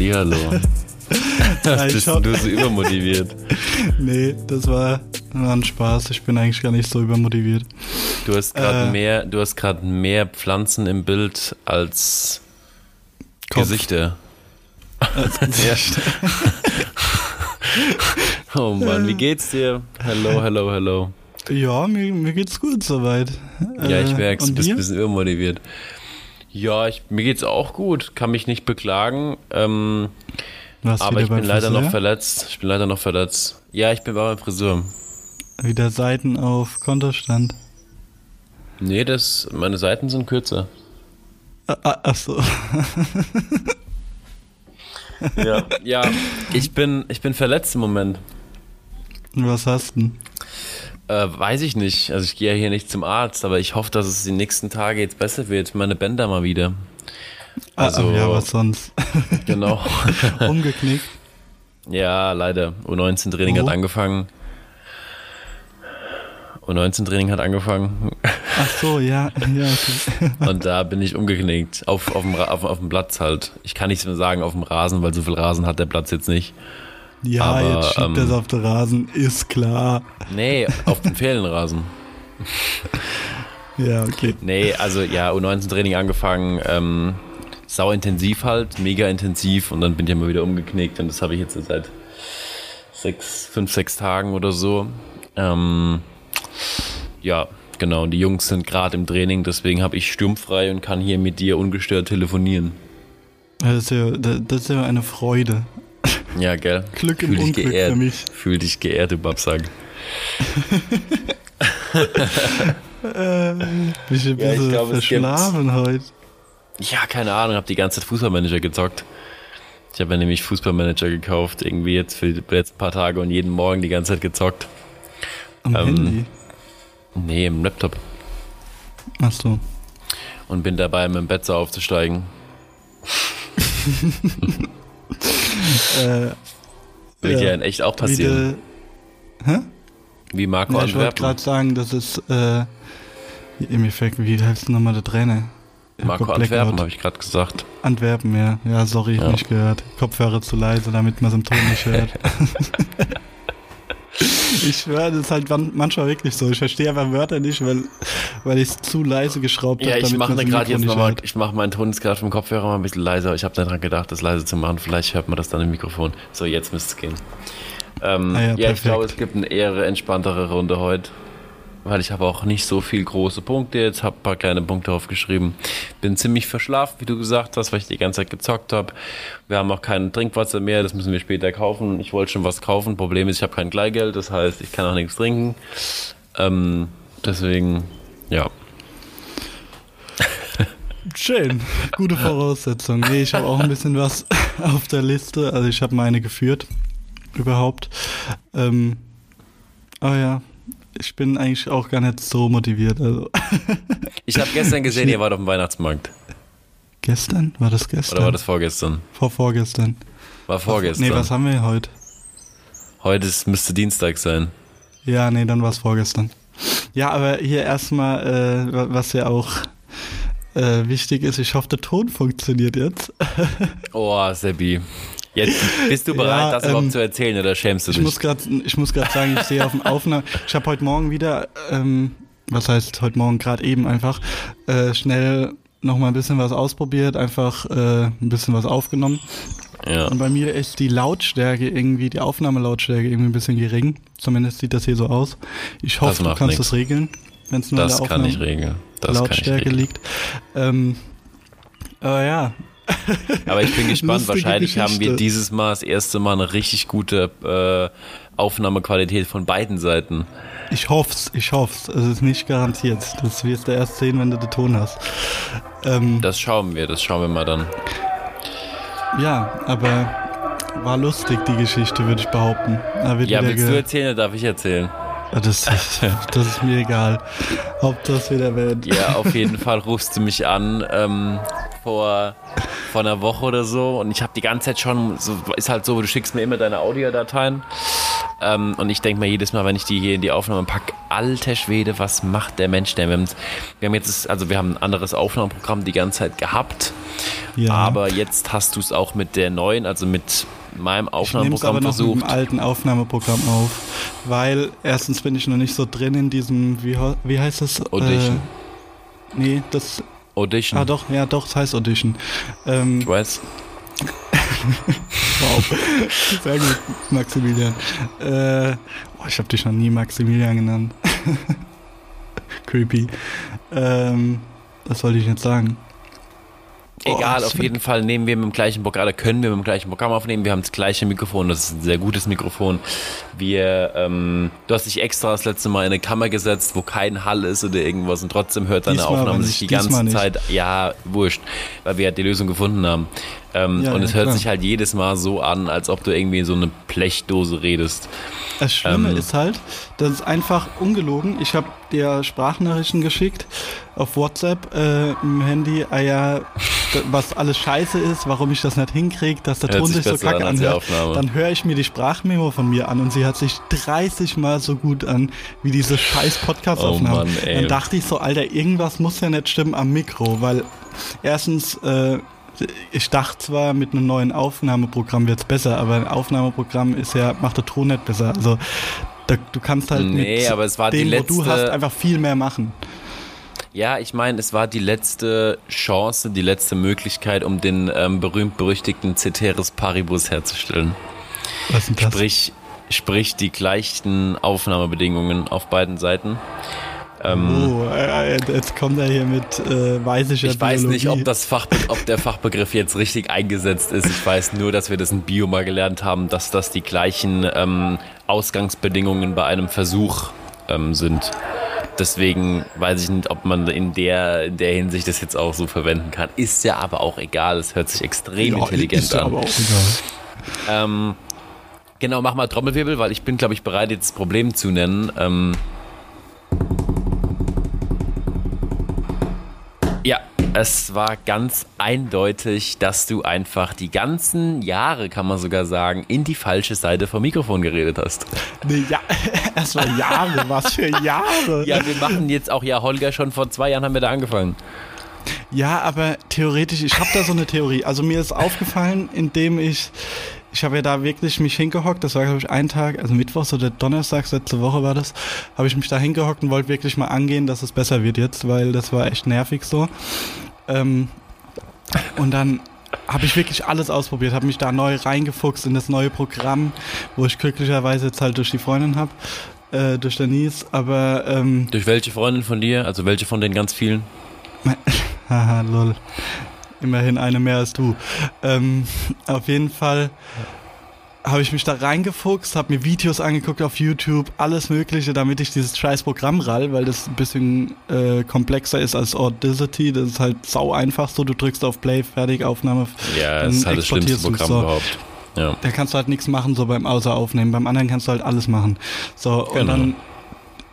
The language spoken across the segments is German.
Hallo. Hallihallo, ich bist du so übermotiviert? Nee, das war, war ein Spaß. Ich bin eigentlich gar nicht so übermotiviert. Du hast gerade Äh. mehr, du hast gerade mehr Pflanzen im Bild als Kopf. Gesichter. Oh Mann, wie geht's dir? Hello, hello, hello. Ja, mir, mir geht's gut soweit. Ja, Äh, ich merk's, du bist ein bisschen übermotiviert. Ja, ich, mir geht's auch gut, kann mich nicht beklagen. Ähm, aber ich bin leider Friseur? noch verletzt. Ich bin leider noch verletzt. Ja, ich bin bei meinem Friseur. Wieder Seiten auf Kontostand. Nee, das, meine Seiten sind kürzer. Ah, ah, ach so. Ja, ja ich, bin, ich bin verletzt im Moment. Was hast du denn? Äh, weiß ich nicht. Also ich gehe ja hier nicht zum Arzt, aber ich hoffe, dass es die nächsten Tage jetzt besser wird. Meine Bänder mal wieder. Also- ah, ja, was sonst? Genau. Umgeknickt. ja, leider. U19-Training Wo? hat angefangen. U19-Training hat angefangen. Ach so, ja, ja, okay. Und da bin ich umgeknickt. Auf, auf, dem, auf, auf dem Platz halt. Ich kann nicht so sagen auf dem Rasen, weil so viel Rasen hat der Platz jetzt nicht. Ja, Aber, jetzt schiebt ähm, das auf den Rasen, ist klar. Nee, auf dem Fehlenrasen. Ja, okay. Nee, also ja, U19-Training angefangen, ähm, sau intensiv halt, mega intensiv und dann bin ich immer wieder umgeknickt und das habe ich jetzt seit sechs, fünf, sechs Tagen oder so. Ähm, ja, genau, und die Jungs sind gerade im Training, deswegen habe ich sturmfrei und kann hier mit dir ungestört telefonieren. Das ist ja, das ist ja eine Freude. Ja, gell? Glück im Fühl dich Unglück geehrt. für mich. Fühl dich geehrt, du Babsack. Äh, ich bin ein Ja, ich gibt- verschlafen heute. Ja, keine Ahnung, habe die ganze Zeit Fußballmanager gezockt. Ich habe ja nämlich Fußballmanager gekauft, irgendwie jetzt für die letzten paar Tage und jeden Morgen die ganze Zeit gezockt. Am Ähm, Handy. Nee, im Laptop. Ach so. Und bin dabei, mit dem Bett so aufzusteigen. Äh, Wird ja, Ja, in echt auch passieren. Wie, de, Wie Marco nee, ich wollte gerade sagen, das ist äh, im Effekt, wie heißt denn nochmal der Trainer? Hab Marco Blackout. Antwerpen, habe ich gerade gesagt. Antwerpen, ja. Ja, sorry, ich Ja. nicht gehört. Kopfhörer zu leise, damit man es im Ton nicht hört. ich schwöre, das ist halt man- manchmal wirklich so. Ich verstehe aber Wörter nicht, weil, weil ich es zu leise geschraubt Ja, habe. ich mache gerade jetzt nochmal, ich mache meinen Ton jetzt gerade vom Kopfhörer mal ein bisschen leiser. Ich habe daran gedacht, das leise zu machen. Vielleicht hört man das dann im Mikrofon. So, jetzt müsste es gehen. Ähm, Ah ja, ja, ich glaube, es gibt eine eher entspanntere Runde heute. Weil ich habe auch nicht so viel große Punkte jetzt, habe ein paar kleine Punkte aufgeschrieben. Bin ziemlich verschlafen, wie du gesagt hast, weil ich die ganze Zeit gezockt habe. Wir haben auch kein Trinkwasser mehr, das müssen wir später kaufen. Ich wollte schon was kaufen. Problem ist, ich habe kein Kleingeld, das heißt, ich kann auch nichts trinken. Ähm, deswegen, ja. Schön, gute Voraussetzung. Nee, ich habe auch ein bisschen was auf der Liste. Also ich habe meine geführt, überhaupt. Ähm, aber ja, ich bin eigentlich auch gar nicht so motiviert. Also Ich habe gestern gesehen, ihr wart auf dem Weihnachtsmarkt. gestern? War das gestern? Oder war das vorgestern? Vor vorgestern. War vorgestern. Nee, was haben wir heute? Heute ist, müsste Dienstag sein. Ja, nee, dann war es vorgestern. Ja, aber hier erstmal, äh, wa- was ja auch äh, wichtig ist, ich hoffe, der Ton funktioniert jetzt. Oh, Seppi. Jetzt bist du bereit, Ja, das ähm, überhaupt zu erzählen oder schämst du Ich dich? muss ich muss gerade sagen, ich sehe auf dem Aufnahme. Ich habe heute Morgen wieder, ähm, was heißt heute Morgen gerade eben einfach äh, schnell noch mal ein bisschen was ausprobiert, einfach äh, ein bisschen was aufgenommen. ja. Und bei mir ist die Lautstärke irgendwie, die Aufnahmelautstärke irgendwie ein bisschen gering. Zumindest sieht das hier so aus. Ich hoffe, du kannst nix. das regeln, wenn es nur Das in der kann ich Aufnahme regeln. Das kann ich Lautstärke regeln. liegt. Ähm, aber ja, Aber ich bin gespannt. Lustige Wahrscheinlich haben wir Geschichte. dieses Mal das erste Mal eine richtig gute äh, Aufnahmequalität von beiden Seiten. ich hoff's, ich hoff's. Es ist nicht garantiert. Das wirst du erst sehen, wenn du den Ton hast. Ähm, Das schauen wir, das schauen wir mal dann. Ja, aber war lustig, die Geschichte, würde ich behaupten. Ja, willst du erzählen oder darf ich erzählen? Das, das, das ist mir egal. Hauptsache es wird erwähnt. Ja, auf jeden Fall rufst du mich an ähm, vor, vor einer Woche oder so und ich habe die ganze Zeit schon, so ist halt so, du schickst mir immer deine Audiodateien Ähm, und ich denke mir jedes Mal, wenn ich die hier in die Aufnahme packe, alter Schwede, was macht der Mensch denn? Wir haben, wir haben jetzt, also wir haben ein anderes Aufnahmeprogramm die ganze Zeit gehabt. Ja. Aber jetzt hast du es auch mit der neuen, also mit meinem Aufnahmeprogramm ich aber versucht. Noch mit dem alten Aufnahmeprogramm auf, weil erstens bin ich noch nicht so drin in diesem, wie, wie heißt das? Audition. Äh, nee, das. Audition. Ah, doch, ja, doch, es heißt Audition. Ähm, ich weiß. wow. Sehr gut, Maximilian. Äh, oh, ich habe dich noch nie Maximilian genannt. Creepy. Ähm, was wollte ich jetzt sagen? Egal, auf jeden Fall nehmen wir mit dem gleichen Programm, oder können wir mit dem gleichen Programm aufnehmen. Wir haben das gleiche Mikrofon, das ist ein sehr gutes Mikrofon. Wir, ähm, du hast dich extra das letzte Mal in eine Kammer gesetzt, wo kein Hall ist oder irgendwas und trotzdem hört deine diesmal Aufnahme sich die ganze Zeit, ja, wurscht, weil wir halt die Lösung gefunden haben. Ähm, ja, und es hört klar. sich halt jedes Mal so an, als ob du irgendwie in so eine Blechdose redest. Das Schlimme ähm, ist halt, das ist einfach ungelogen. Ich habe dir Sprachnachrichten geschickt auf WhatsApp äh, im Handy, ah ja, was alles scheiße ist, warum ich das nicht hinkriege, dass der Ton sich, sich so kacke an anhört. Dann höre ich mir die Sprachmemo von mir an und sie hört sich 30 Mal so gut an, wie diese scheiß Podcast-Aufnahme. Oh Dann dachte ich so, Alter, irgendwas muss ja nicht stimmen am Mikro, weil erstens äh, ich dachte zwar, mit einem neuen Aufnahmeprogramm wird es besser, aber ein Aufnahmeprogramm ist ja, macht der Ton nicht besser. Also da, du kannst halt nee, mit aber es war dem, die letzte, wo du hast, einfach viel mehr machen. Ja, ich meine, es war die letzte Chance, die letzte Möglichkeit, um den ähm, berühmt-berüchtigten Ceteris Paribus herzustellen. Was ist das? Sprich, sprich die gleichen Aufnahmebedingungen auf beiden Seiten. Ähm, oh, äh, äh, jetzt kommt er hier mit äh, weißischer Ich weiß nicht, ob, das Fachbe ob der Fachbegriff jetzt richtig eingesetzt ist. Ich weiß nur, dass wir das in Bio mal gelernt haben, dass das die gleichen ähm, Ausgangsbedingungen bei einem Versuch ähm, sind. Deswegen weiß ich nicht, ob man in der, in der Hinsicht das jetzt auch so verwenden kann. Ist ja aber auch egal. Es hört sich extrem ja, intelligent ist an. Aber auch egal. Ähm, genau, mach mal Trommelwirbel, weil ich bin, glaube ich, bereit, jetzt das Problem zu nennen. Ähm, Ja, es war ganz eindeutig, dass du einfach die ganzen Jahre, kann man sogar sagen, in die falsche Seite vom Mikrofon geredet hast. Nee, ja, erstmal Jahre, was für Jahre. Ja, wir machen jetzt auch, ja, Holger, schon vor zwei Jahren haben wir da angefangen. Ja, aber theoretisch, ich habe da so eine Theorie. Also mir ist aufgefallen, indem ich ich habe ja da wirklich mich hingehockt, das war glaube ich ein Tag, also Mittwochs oder Donnerstags, letzte Woche war das, habe ich mich da hingehockt und wollte wirklich mal angehen, dass es besser wird jetzt, weil das war echt nervig so. Ähm, und dann habe ich wirklich alles ausprobiert, habe mich da neu reingefuchst in das neue Programm, wo ich glücklicherweise jetzt halt durch die Freundin habe, äh, durch Denise, aber... Ähm, durch welche Freundin von dir? Also welche von den ganz vielen? Haha, lol. Immerhin eine mehr als du. Ähm, auf jeden Fall habe ich mich da reingefuchst, habe mir Videos angeguckt auf YouTube, alles Mögliche, damit ich dieses scheiß Programm rall, weil das ein bisschen äh, komplexer ist als Audacity. Das ist halt sau einfach so. Du drückst auf Play, fertig, Aufnahme. Ja, das ist halt das schlimmste Programm so. überhaupt. Ja. Da kannst du halt nichts machen, so beim Außer aufnehmen. Beim anderen kannst du halt alles machen. So, genau. und dann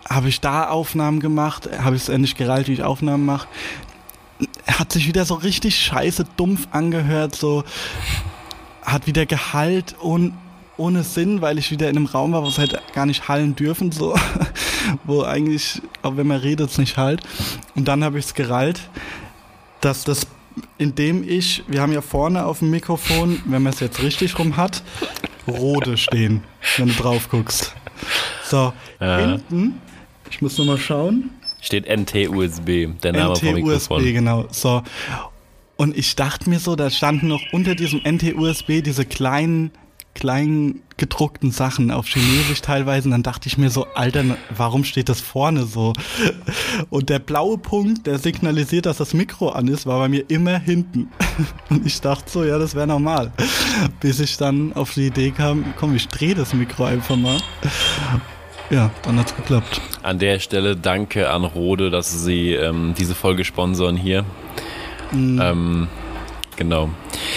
habe ich da Aufnahmen gemacht, habe ich es endlich gereilt, wie ich Aufnahmen mache hat sich wieder so richtig scheiße dumpf angehört, so hat wieder Gehalt und ohne Sinn, weil ich wieder in einem Raum war, wo es halt gar nicht hallen dürfen, so, wo eigentlich, auch wenn man redet, es nicht halt. Und dann habe ich es gerallt, dass das, indem ich, wir haben ja vorne auf dem Mikrofon, wenn man es jetzt richtig rum hat, Rode stehen, wenn du drauf guckst. So, ja. hinten, ich muss nochmal schauen, Steht NT-USB, der Name NT vom Mikrofon. NT-USB, genau. So. Und ich dachte mir so, da standen noch unter diesem NT-USB diese kleinen, kleinen gedruckten Sachen auf Chinesisch teilweise. Und dann dachte ich mir so, Alter, warum steht das vorne so? Und der blaue Punkt, der signalisiert, dass das Mikro an ist, war bei mir immer hinten. Und ich dachte so, ja, das wäre normal. Bis ich dann auf die Idee kam, komm, ich drehe das Mikro einfach mal. Ja, dann hat's geklappt. An der Stelle danke an Rode, dass sie ähm, diese Folge sponsoren hier. Mhm. Ähm, genau.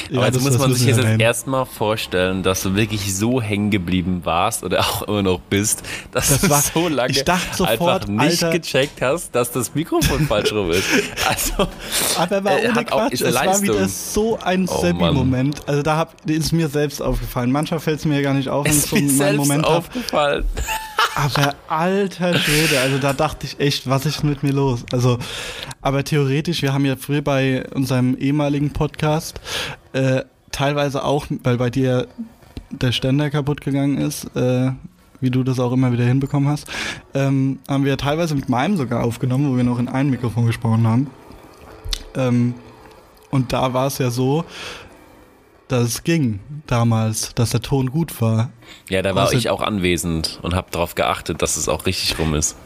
Aber Ja, jetzt das- muss man sich jetzt erstmal vorstellen, dass du wirklich so hängen geblieben warst oder auch immer noch bist, dass Das du war- so lange ich dachte sofort, einfach nicht Alter- gecheckt hast, dass das Mikrofon falsch rum ist. Also, Aber war äh, ohne hat auch- Quatsch, es war wieder so ein Oh, Seppi-Moment. Also da hab, ist mir selbst aufgefallen. Manchmal fällt es mir ja gar nicht auf, wenn ist so einen Moment aufgefallen. Aber alter Schwede, also da dachte ich echt, was ist mit mir los? Also, aber theoretisch, wir haben ja früher bei unserem ehemaligen Podcast äh, teilweise auch, weil bei dir der Ständer kaputt gegangen ist, äh, wie du das auch immer wieder hinbekommen hast, ähm, haben wir teilweise mit meinem sogar aufgenommen, wo wir noch in ein Mikrofon gesprochen haben. Ähm, und da war es ja so, dass es ging damals, dass der Ton gut war. Ja, da war Außer- ich auch anwesend und habe darauf geachtet, dass es auch richtig rum ist.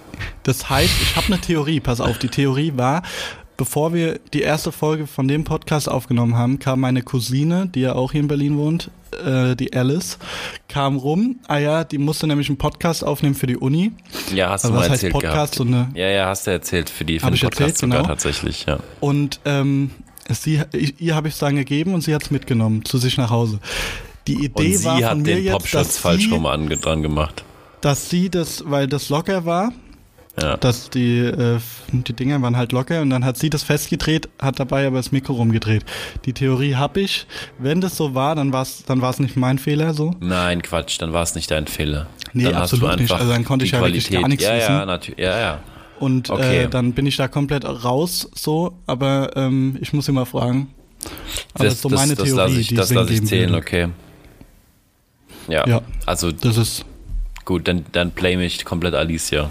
Das heißt, ich habe eine Theorie, pass auf, die Theorie war, bevor wir die erste Folge von dem Podcast aufgenommen haben, kam meine Cousine, die ja auch hier in Berlin wohnt, äh, die Alice, kam rum. Ah ja, die musste nämlich einen Podcast aufnehmen für die Uni. Ja, hast du Also mal was heißt erzählt Podcast? gehabt. So Ja, ja, hast du erzählt für die für den Podcast erzählt, sogar genau. tatsächlich, ja. und ähm, sie, ich, ihr habe ich es dann gegeben und sie hat es mitgenommen zu sich nach Hause. Die Und Idee sie war von hat mir den jetzt, Popschutz dass falsch sie, rum ange dran gemacht. dass sie das, weil das locker war, Ja. dass die, äh, die Dinger waren halt locker und dann hat sie das festgedreht, hat dabei aber das Mikro rumgedreht. Die Theorie habe ich. Wenn das so war, dann war es dann war's nicht mein Fehler so. Nein, Quatsch, dann war es nicht dein Fehler. Nee, dann absolut nicht. Also dann konnte ich ja wirklich gar nichts ja, Ja, wissen. natürlich. Ja, ja. Und Okay. äh, dann bin ich da komplett raus so, aber ähm, ich muss immer fragen. Aber das ist so meine das Theorie, lasse ich, die das lasse ich zählen, würde. okay. Ja, Ja. also Das ist gut, dann, dann blame ich komplett Alicia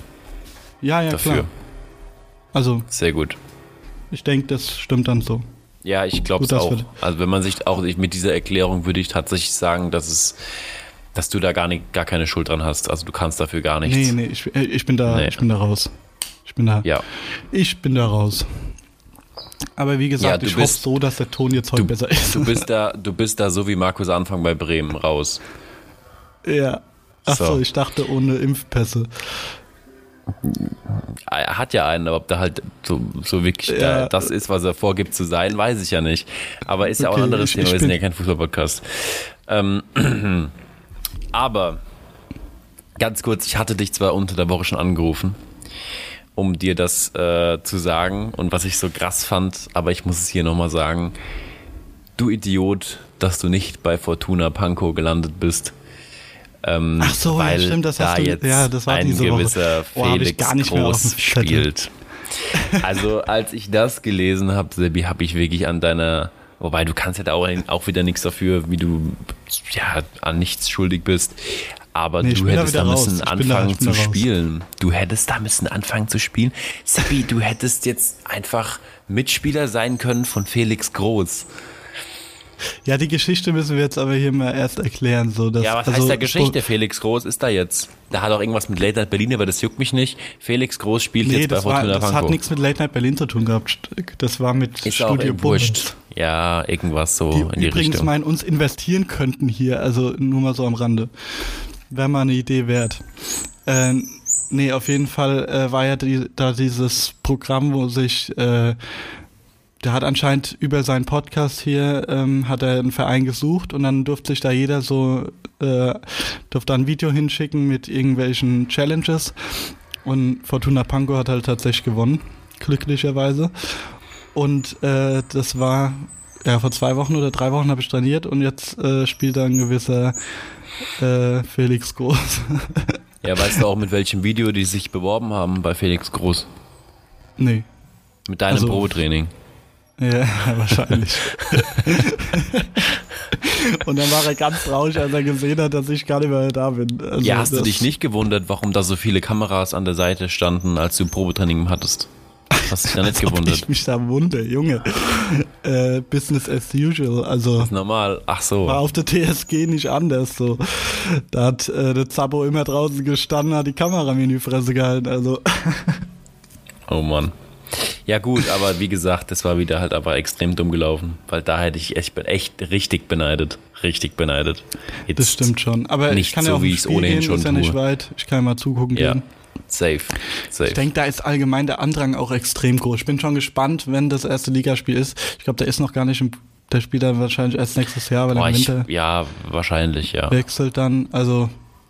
ja, ja dafür. klar. Also Sehr gut. ich denke, das stimmt dann so. Ja, ich glaube es auch. Also wenn man sich auch ich, mit dieser Erklärung würde ich tatsächlich sagen, dass es, dass du da gar nicht, gar keine Schuld dran hast. Also du kannst dafür gar nichts. Nee, nee, ich, äh, ich bin da, Nee. ich bin da raus. Ich bin da. Ja, Ich bin da raus. Aber wie gesagt, Ja, du ich hoffe bist- so, dass der Ton jetzt heute du, besser ist. du bist da, du bist da so wie Markus Anfang bei Bremen raus. ja. Achso, So. ich dachte ohne Impfpässe. Er hat ja einen, aber ob da halt so, so wirklich Ja. da, das ist, was er vorgibt zu sein, weiß ich ja nicht. Aber ist ja auch ein Okay, anderes ich- Thema, ich wir sind ja kein Fußball-Podcast. Ähm, aber ganz kurz, ich hatte dich zwar unter der Woche schon angerufen, um dir das äh, zu sagen und was ich so krass fand, aber ich muss es hier nochmal sagen. Du Idiot, dass du nicht bei Fortuna Pankow gelandet bist. Ähm, Ach so, ja, weil stimmt, das da hast du- jetzt ja, das war ein diese Woche. gewisser Oh, ich Felix dem Groß spielt. Also als ich das gelesen habe, Sebi, habe ich wirklich an deiner, wobei du kannst ja da auch, auch wieder nichts dafür, wie du ja an nichts schuldig bist. Aber Nee, du da hättest da raus. müssen da- anfangen zu da raus. spielen. Du hättest da müssen anfangen zu spielen. Sebi, du hättest jetzt einfach Mitspieler sein können von Felix Groß. Ja, die Geschichte müssen wir jetzt aber hier mal erst erklären. So, dass, Ja, was also, heißt der Geschichte? Felix Groß ist da jetzt. Da hat auch irgendwas mit Late Night Berlin, aber das juckt mich nicht. Felix Groß spielt Nee, jetzt bei Fortuna das hat Pankow. nichts mit Late Night Berlin zu tun gehabt. Das war mit Ist Studio wurscht. Ja, irgendwas so Die in die übrigens Richtung. mal in uns investieren könnten hier, also nur mal so am Rande. Wäre mal eine Idee wert. Äh, nee, auf jeden Fall äh, war ja die, da dieses Programm, wo sich, äh, der hat anscheinend über seinen Podcast hier, ähm, hat er einen Verein gesucht und dann durfte sich da jeder so, äh, durfte ein Video hinschicken mit irgendwelchen Challenges und Fortuna Pankow hat halt tatsächlich gewonnen, glücklicherweise. Und äh, das war, ja, vor zwei Wochen oder drei Wochen habe ich trainiert und jetzt äh, spielt da ein gewisser äh, Felix Groß. Ja, weißt du auch, mit welchem Video die sich beworben haben bei Felix Groß? nee. Mit deinem Also- Probetraining. Ja, wahrscheinlich. und dann war er ganz traurig, als er gesehen hat, dass ich gar nicht mehr da bin. Also ja, hast du dich nicht gewundert, warum da so viele Kameras an der Seite standen, als du Probetraining hattest? Hast dich da nicht gewundert? ich mich da wundere, Junge. Äh, Business as usual. Also Normal. Ach so. war auf der TSG nicht anders. So, da hat äh, der Zappo immer draußen gestanden, hat die Kamera mir in die Fresse gehalten. Also Oh Mann. Ja gut, aber wie gesagt, das war wieder halt aber extrem dumm gelaufen, weil da hätte ich echt, echt richtig beneidet. Richtig beneidet. Jetzt das stimmt schon. Aber ich Nicht kann so, ja auch wie ich's Spiel ohnehin gehen, schon ist ja nicht tue. weit. Ich kann ja mal zugucken Ja, gehen. Safe. Safe. Ich denke, da ist allgemein der Andrang auch extrem groß. Ich bin schon gespannt, wenn das erste Ligaspiel ist. Ich glaube, der ist noch gar nicht im, Der spielt dann wahrscheinlich erst nächstes Jahr, weil Boah, er im ich, Winter ja, wahrscheinlich, ja. wechselt dann. Also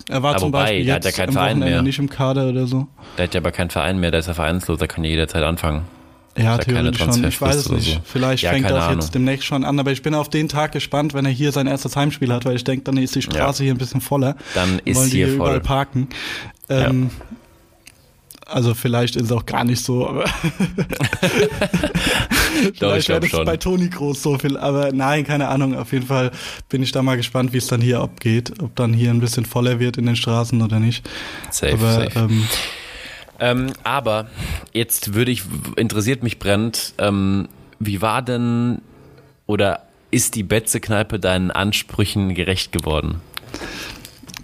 er war Aber zum Beispiel der hat jetzt ja keinen Verein Wochenende mehr. nicht im Kader oder so. Der hat ja aber keinen Verein mehr, der ist ja vereinslos, der kann ja jederzeit anfangen. Ja, Hat theoretisch schon. Ich weiß es nicht. so? Vielleicht Ja, fängt das Ahnung. jetzt demnächst schon an, aber ich bin auf den Tag gespannt, wenn er hier sein erstes Heimspiel hat, weil ich denke, dann ist die Straße hier ein bisschen voller. Dann ist wollen hier überall voll. parken. Ähm, Also vielleicht ist es auch gar nicht so, aber vielleicht wäre das schon. bei Toni Groß so viel. Aber nein, keine Ahnung. Auf jeden Fall bin ich da mal gespannt, wie es dann hier abgeht. Ob dann hier ein bisschen voller wird in den Straßen oder nicht. Safe, aber safe. Ähm, Ähm, aber jetzt würde ich, interessiert mich brennend, ähm, wie war denn oder ist die Betze-Kneipe deinen Ansprüchen gerecht geworden?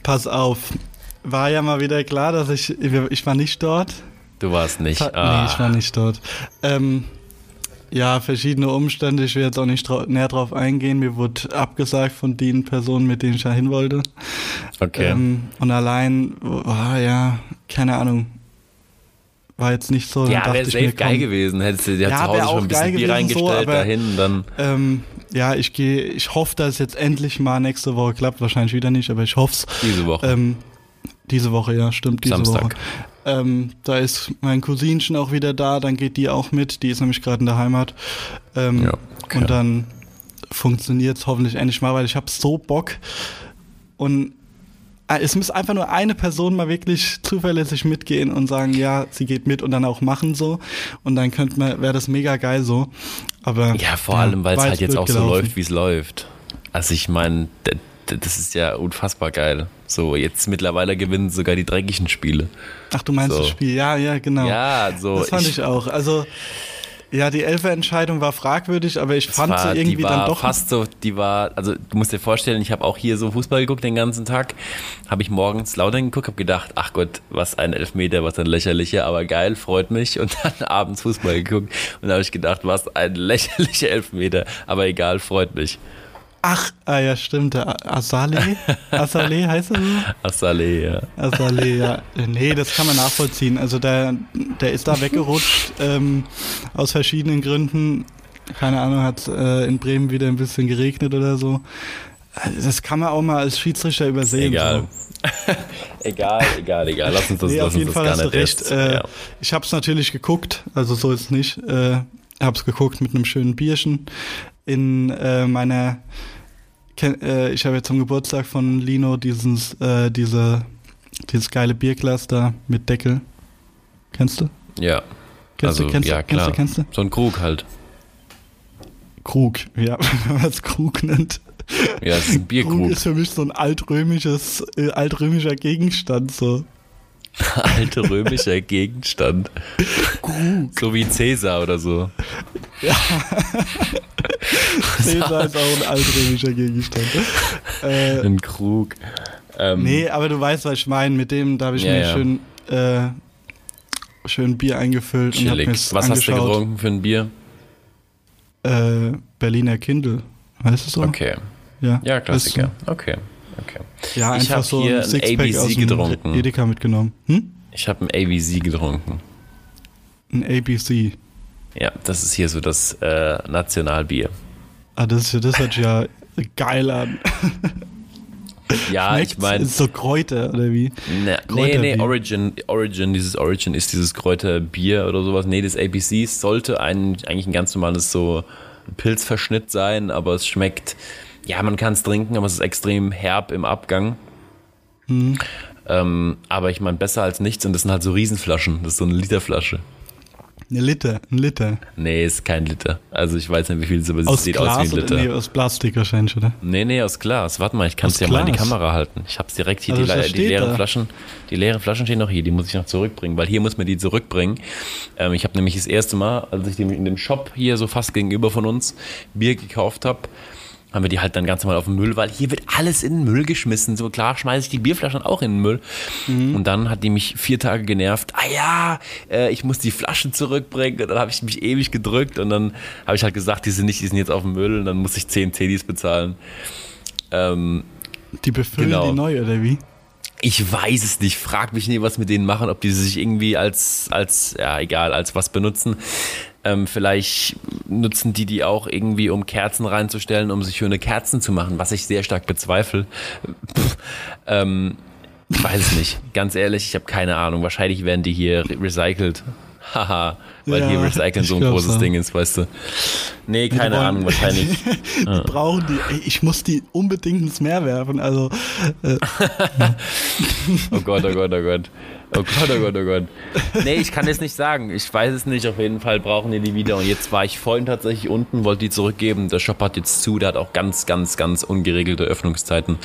pass auf. War ja mal wieder klar, dass ich, ich war nicht dort. Du warst nicht. Ta- Ah, Nee, ich war nicht dort. Ähm, ja, verschiedene Umstände. Ich will jetzt auch nicht näher drauf eingehen. Mir wurde abgesagt von den Personen, mit denen ich da hin wollte. okay. Ähm, und allein, war ja, keine Ahnung. War jetzt nicht so. ja, wäre safe mir, geil komm, gewesen. Hättest du dir Ja, zu Hause schon auch ein bisschen Bier reingestellt so, aber- dahin, dann. Ähm, ja, ich gehe, ich hoffe, dass es jetzt endlich mal nächste Woche klappt. Wahrscheinlich wieder nicht, aber ich hoffe es. Diese Woche. Ähm, diese Woche, ja, stimmt, diese Samstag. Woche. Ähm, da ist mein Cousinchen auch wieder da, dann geht die auch mit, die ist nämlich gerade in der Heimat. Ähm, Ja, okay. Und dann funktioniert es hoffentlich endlich mal, weil ich habe so Bock. Und äh, es muss einfach nur eine Person mal wirklich zuverlässig mitgehen und sagen, ja, sie geht mit und dann auch machen so. Und dann könnte man, wäre das mega geil so. Aber Ja, vor allem, weil es halt jetzt auch so gelaufen. läuft, wie es läuft. Also ich meine, das ist ja unfassbar geil. So, jetzt mittlerweile gewinnen sogar die dreckigen Spiele. Ach, du meinst So. das Spiel? Ja, ja, genau. Ja, so. das fand ich, auch. Also, ja, die Elfer-Entscheidung war fragwürdig, aber ich fand war, sie irgendwie dann doch. fast so, die war, also du musst dir vorstellen, ich habe auch hier so Fußball geguckt den ganzen Tag, habe ich morgens Lautern geguckt, habe gedacht, ach Gott, was ein Elfmeter, was ein lächerlicher, aber geil, freut mich und dann abends Fußball geguckt und habe ich gedacht, was ein lächerlicher Elfmeter, aber egal, freut mich. Ach, ah ja, stimmt. Asale? Asale heißt er so? Assalé, ja. Asale, ja. Nee, das kann man nachvollziehen. Also der, der ist da weggerutscht ähm, aus verschiedenen Gründen. Keine Ahnung, hat äh, in Bremen wieder ein bisschen geregnet oder so. Also Das kann man auch mal als Schiedsrichter übersehen. Egal. So. egal, egal, egal. Lass uns das, Nee, lass auf jeden uns Fall hast du recht. Äh, ja. Ich habe es natürlich geguckt, also so ist es nicht. Äh, habe es geguckt mit einem schönen Bierchen in äh, meiner. Äh, ich habe jetzt zum Geburtstag von Lino dieses, äh, diese, dieses geile Bierglas da mit Deckel. Kennst du? Ja. Kennst also, du? Kennst ja, du? Kennst klar. du? Kennst du? So ein Krug halt. Krug, ja, wenn man es Krug nennt. Ja, es ist ein Krug Bierkrug. ist für mich so ein altrömisches, äh, altrömischer Gegenstand so. Alter römischer Gegenstand. So wie Cäsar oder so. Caesar ist auch ein altrömischer Gegenstand. Äh, Ein Krug. Ähm, Nee, aber du weißt, was ich meine. Mit dem, da habe ich Ja, mir ja. schön, äh, schön Bier eingefüllt und chillig. mir Was hast du angeschaut. getrunken für ein Bier? Äh, Berliner Kindle. Weißt du so? Okay. Ja, Ja, Klassiker. Okay. Okay. Ja, Ich einfach hab so hier ein ein ABC getrunken. Edeka mitgenommen. Hm? Ich habe ein ABC getrunken. Ein ABC. Ja, das ist hier so das äh, Nationalbier. Ah, das, das hört ja geil an. Ja, Schmeckt's? ich meine, Ist so Kräuter, oder wie? Ne, nee, nee, Origin, Origin, dieses Origin ist dieses Kräuterbier oder sowas. Nee, das ABC sollte ein, eigentlich ein ganz normales so Pilzverschnitt sein, aber es schmeckt, ja, man kann es trinken, aber es ist extrem herb im Abgang. Mhm. Ähm, aber ich meine, besser als nichts und das sind halt so Riesenflaschen. Das ist so eine Literflasche. Eine Liter, ein Liter. Nee, ist kein Liter. Also ich weiß nicht, wie viel es ist, aber es Aus sieht Glas aus wie ein oder Liter. nee, aus Plastik wahrscheinlich, oder? Nee, nee, aus Glas. Warte mal, ich kann es ja mal in die Glas? Kamera halten. Ich hab's direkt hier, Also die, le- die leeren da. Flaschen. Die leeren Flaschen stehen noch hier, die muss ich noch zurückbringen, weil hier muss man die zurückbringen. Ähm, ich habe nämlich das erste Mal, als ich in dem Shop hier so fast gegenüber von uns Bier gekauft habe, haben wir die halt dann ganz normal auf den Müll, weil hier wird alles in den Müll geschmissen. So klar schmeiße ich die Bierflaschen auch in den Müll. Mhm. Und dann hat die mich vier Tage genervt. Ah ja, äh, ich muss die Flaschen zurückbringen. Und dann habe ich mich ewig gedrückt und dann habe ich halt gesagt, die sind nicht, die sind jetzt auf dem Müll und dann muss ich 10 Cedis bezahlen. Ähm, Die befüllen Genau. die neu, oder wie? ich weiß es nicht. Frag mich nie, was mit denen machen, ob die sich irgendwie als, als, ja, egal, als was benutzen. Ähm, vielleicht nutzen die die auch irgendwie, um Kerzen reinzustellen, um sich schöne Kerzen zu machen, was ich sehr stark bezweifle. ähm, ich weiß es nicht. Ganz ehrlich, ich habe keine Ahnung. Wahrscheinlich werden die hier re recycelt. Haha, weil Ja, hier Recyceln so ein großes auch. Ding ist, weißt du. Nee, Die keine wollen- Ahnung, wahrscheinlich. die brauchen die. Ey, ich muss die unbedingt ins Meer werfen. Also, äh, Oh Gott, oh Gott, oh Gott. Oh Gott, oh Gott, oh Gott. Nee, ich kann es nicht sagen. Ich weiß es nicht. Auf jeden Fall brauchen die die wieder. Und jetzt war ich vorhin tatsächlich unten, wollte die zurückgeben. Der Shop hat jetzt zu. Der hat auch ganz, ganz, ganz ungeregelte Öffnungszeiten.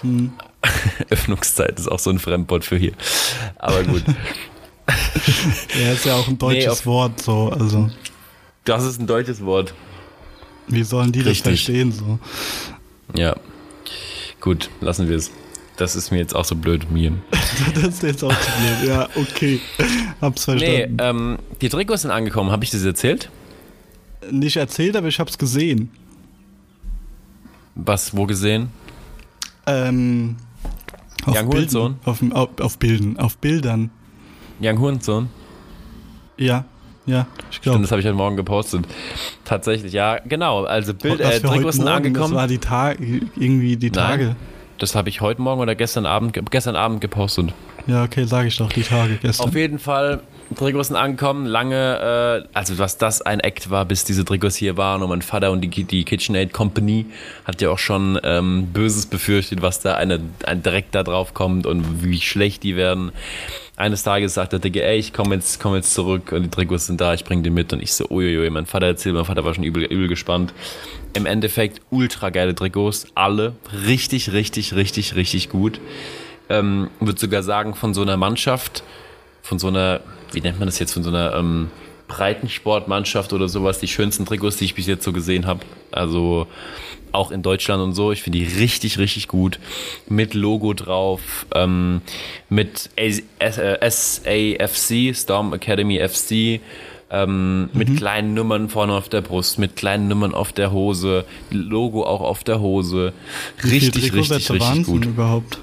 Hm. Öffnungszeit ist auch so ein Fremdwort für hier. Aber gut. ja, ist ja auch ein deutsches auf- Wort. So, also, Das ist ein deutsches Wort. wie sollen die Richtig. das verstehen? So. Ja. Gut, lassen wir es. Das ist mir jetzt auch so blöd mir. Das ist jetzt auch zu blöd. Ja, okay. Hab's Nee, verstanden. ähm, die Trikots sind angekommen. Habe ich das erzählt? Nicht erzählt, aber ich hab's gesehen. Was, wo gesehen? Ähm, auf Hurensohn? auf, auf, auf Bilden, auf Bildern. Young Hurensohn? Ja, ja, ich Stimmt, glaube. das habe ich heute Morgen gepostet. Tatsächlich, ja, genau. Also Bild, äh, Trikots angekommen. Das war die Tage, irgendwie die Tage. Nein, das habe ich heute Morgen oder gestern Abend, ge- gestern Abend gepostet. Ja, okay, sage ich doch, die Tage gestern. Auf jeden Fall, Trikots sind angekommen. Lange, äh, also was das ein Act war, bis diese Trikots hier waren. Und mein Vater und die, die KitchenAid Company hat ja auch schon ähm, Böses befürchtet, was da eine, ein direkt da drauf kommt und wie schlecht die werden. Eines Tages sagt der Dicke, ey, ich komme jetzt, komm jetzt zurück und die Trikots sind da, ich bringe die mit. Und ich so, uiuiui, mein Vater erzählt, mein Vater war schon übel, übel gespannt. Im Endeffekt ultra geile Trikots, alle richtig, richtig, richtig, richtig gut. Ähm, würde sogar sagen, von so einer Mannschaft, von so einer, wie nennt man das jetzt, von so einer ähm, Breitensportmannschaft oder sowas, die schönsten Trikots, die ich bis jetzt so gesehen habe. Also auch in Deutschland und so. Ich finde die richtig, richtig gut. Mit Logo drauf, ähm, mit A- S- äh, SAFC, Storm Academy FC, ähm, mit kleinen Nummern vorne auf der Brust, mit kleinen Nummern auf der Hose, Logo auch auf der Hose. Richtig, richtig, richtig gut überhaupt?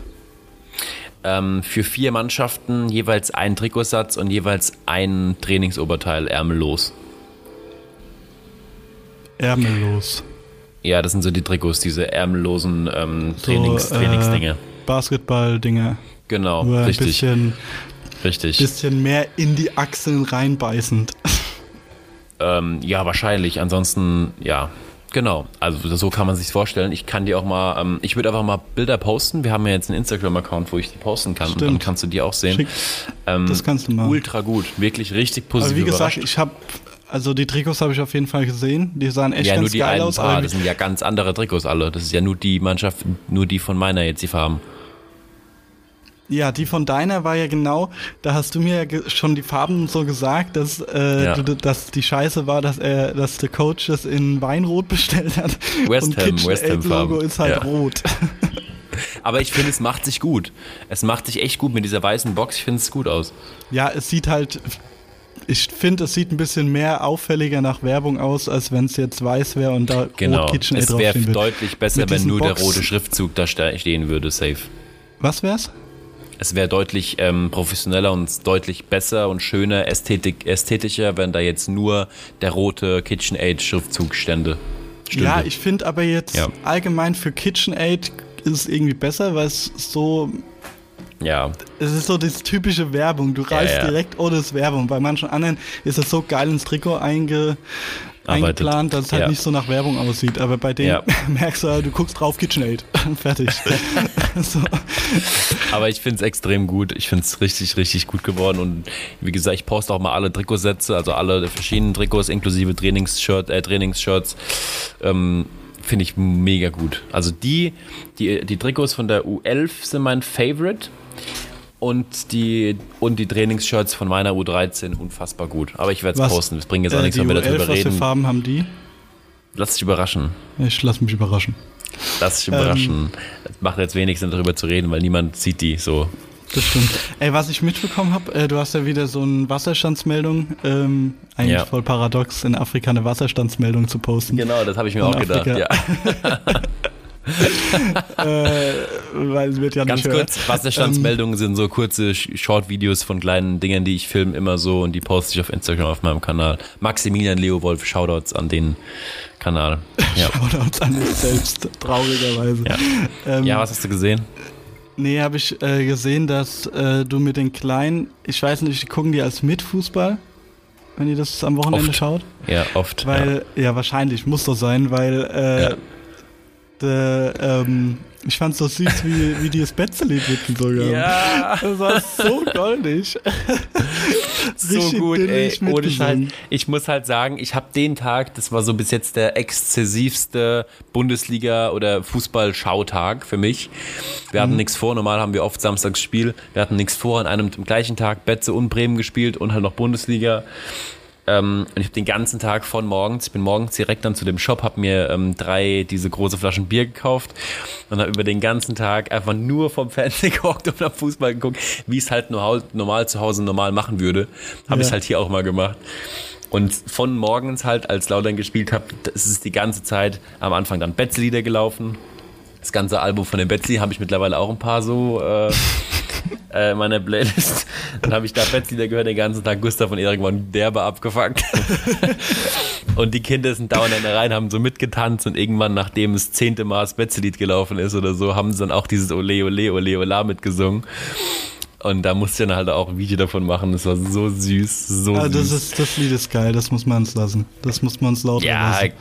ähm, für vier Mannschaften jeweils ein Trikotsatz und jeweils ein Trainingsoberteil ärmellos. Ärmellos. Ja, das sind so die Trikots, diese ärmellosen ähm, So, Trainings, äh, Trainingsdinge. Basketball-Dinger. Genau, Nur ein richtig, bisschen, richtig. bisschen mehr in die Achseln reinbeißend. Ähm, ja, wahrscheinlich. Ansonsten, ja, genau. Also so kann man sich vorstellen. Ich kann dir auch mal, ähm, ich würde einfach mal Bilder posten. Wir haben ja jetzt einen Instagram-Account, wo ich die posten kann. Und dann Stimmt. kannst du die auch sehen. Ähm, Das kannst du machen. Ultra gut, wirklich richtig positiv Aber wie gesagt, überrascht. ich habe, also die Trikots habe ich auf jeden Fall gesehen. Die sahen echt Ja, nur ganz die geil einen aus. Paar, das sind ja ganz andere Trikots alle. Das ist ja nur die Mannschaft, nur die von meiner jetzt, die Farben. Ja, die von deiner war ja genau, da hast du mir ja schon die Farben so gesagt, dass, äh, Ja. dass die Scheiße war, dass er, dass der Coach das in Weinrot bestellt hat. West Ham, West Ham Logo Farben. ist halt Ja. rot. Aber ich finde, es macht sich gut. Es macht sich echt gut mit dieser weißen Box. Ich finde es gut aus. Ja, es sieht halt, ich finde, es sieht ein bisschen mehr auffälliger nach Werbung aus, als wenn es jetzt weiß wäre und da Genau. rot KitchenAid Es wäre deutlich besser, Mit wenn nur der Box- rote Schriftzug da ste- stehen würde, safe. Was wär's? Es wäre deutlich ähm, professioneller und deutlich besser und schöner, ästhetik, ästhetischer, wenn da jetzt nur der rote KitchenAid-Schriftzug stände. stünde. Ja, ich finde aber jetzt Ja. allgemein für KitchenAid ist es irgendwie besser, weil es so ja. Es ist so das typische Werbung. Du reißt ja. direkt ohne das Werbung. Bei manchen anderen ist es so geil ins Trikot einge, eingeplant, dass es halt Ja. nicht so nach Werbung aussieht. Aber bei denen Ja. merkst du, halt, du guckst drauf, KitchenAid. Fertig. so. Aber ich finde es extrem gut. Ich finde es richtig, richtig gut geworden. Und wie gesagt, ich poste auch mal alle Trikotsätze, also alle verschiedenen Trikots inklusive Trainingsshirt, äh, Trainingsshirts. Ähm, finde ich mega gut. Also die, die, die Trikots von der U11 sind mein Favorite. Und die, und die Trainingsshirts von meiner U13 unfassbar gut. Aber ich werde es posten. Es bringt jetzt auch Äh, nichts, wenn wir U11, darüber was für reden. Farben haben die? Lass dich überraschen. Ich lass mich überraschen. Lass dich Ähm. überraschen. Es macht jetzt wenig Sinn, darüber zu reden, weil niemand sieht die so. Das stimmt. Ey, was ich mitbekommen habe, äh, du hast ja wieder so eine Wasserstandsmeldung. Ähm, eigentlich Ja. voll paradox, in Afrika eine Wasserstandsmeldung zu posten. Genau, das habe ich mir Von auch gedacht. Afrika. Ja. äh, weil es wird ja Ganz nicht kurz. Wasserstandsmeldungen sind so kurze Short-Videos von kleinen Dingen, die ich filme, immer so und die poste ich auf Instagram auf meinem Kanal. Maximilian Leo Wolf, Shoutouts an den Kanal. Ja, Shoutouts an mich selbst, traurigerweise. ja. Ähm, ja was hast du gesehen? Nee, habe ich äh, gesehen, dass äh, du mit den Kleinen, ich weiß nicht, die gucken die als Mitfußball, wenn ihr das am Wochenende Oft. schaut? Ja, oft. Weil, ja. wahrscheinlich, muss doch sein, weil äh, Ja. Der, ähm, ich fand's so süß, wie, wie die das Betze-Lied mitgesungen haben. Ja, Das war so goldig. so gut, ey. Ohne Scheiß. Ich muss halt sagen, ich habe den Tag, das war so bis jetzt der exzessivste Bundesliga- oder Fußball-Schautag für mich. Wir Mhm. hatten nichts vor, normal haben wir oft samstags Spiel. Wir hatten nichts vor, an einem gleichen Tag Betze und Bremen gespielt und halt noch Bundesliga. Ähm, und ich habe den ganzen Tag von morgens, ich bin morgens direkt dann zu dem Shop, habe mir ähm, drei diese große Flaschen Bier gekauft und habe über den ganzen Tag einfach nur vom Fernseher gehockt und hab Fußball geguckt, wie ich es halt normal, normal zu Hause normal machen würde. Habe ich Ja. halt hier auch mal gemacht. Und von morgens halt, als Laudern gespielt habe, ist die ganze Zeit am Anfang dann Betz-Lieder gelaufen. Das ganze Album von den Betzi habe ich mittlerweile auch ein paar so äh, äh, in meiner Playlist. Dann habe ich da Betz-Lieder gehört, den ganzen Tag Gustav und Erik waren derbe abgefuckt. und die Kinder sind dauernd in der Reihe, haben so mitgetanzt und irgendwann, nachdem das zehnte Mal das Betze-Lied gelaufen ist oder so, haben sie dann auch dieses Ole, Ole, Ole, Ola mitgesungen. Und da musste ich dann halt auch ein Video davon machen. Das war so süß, so Ah, süß. das, ist, das Lied ist geil, das muss man uns lassen. Das muss man uns laut Ja, lassen.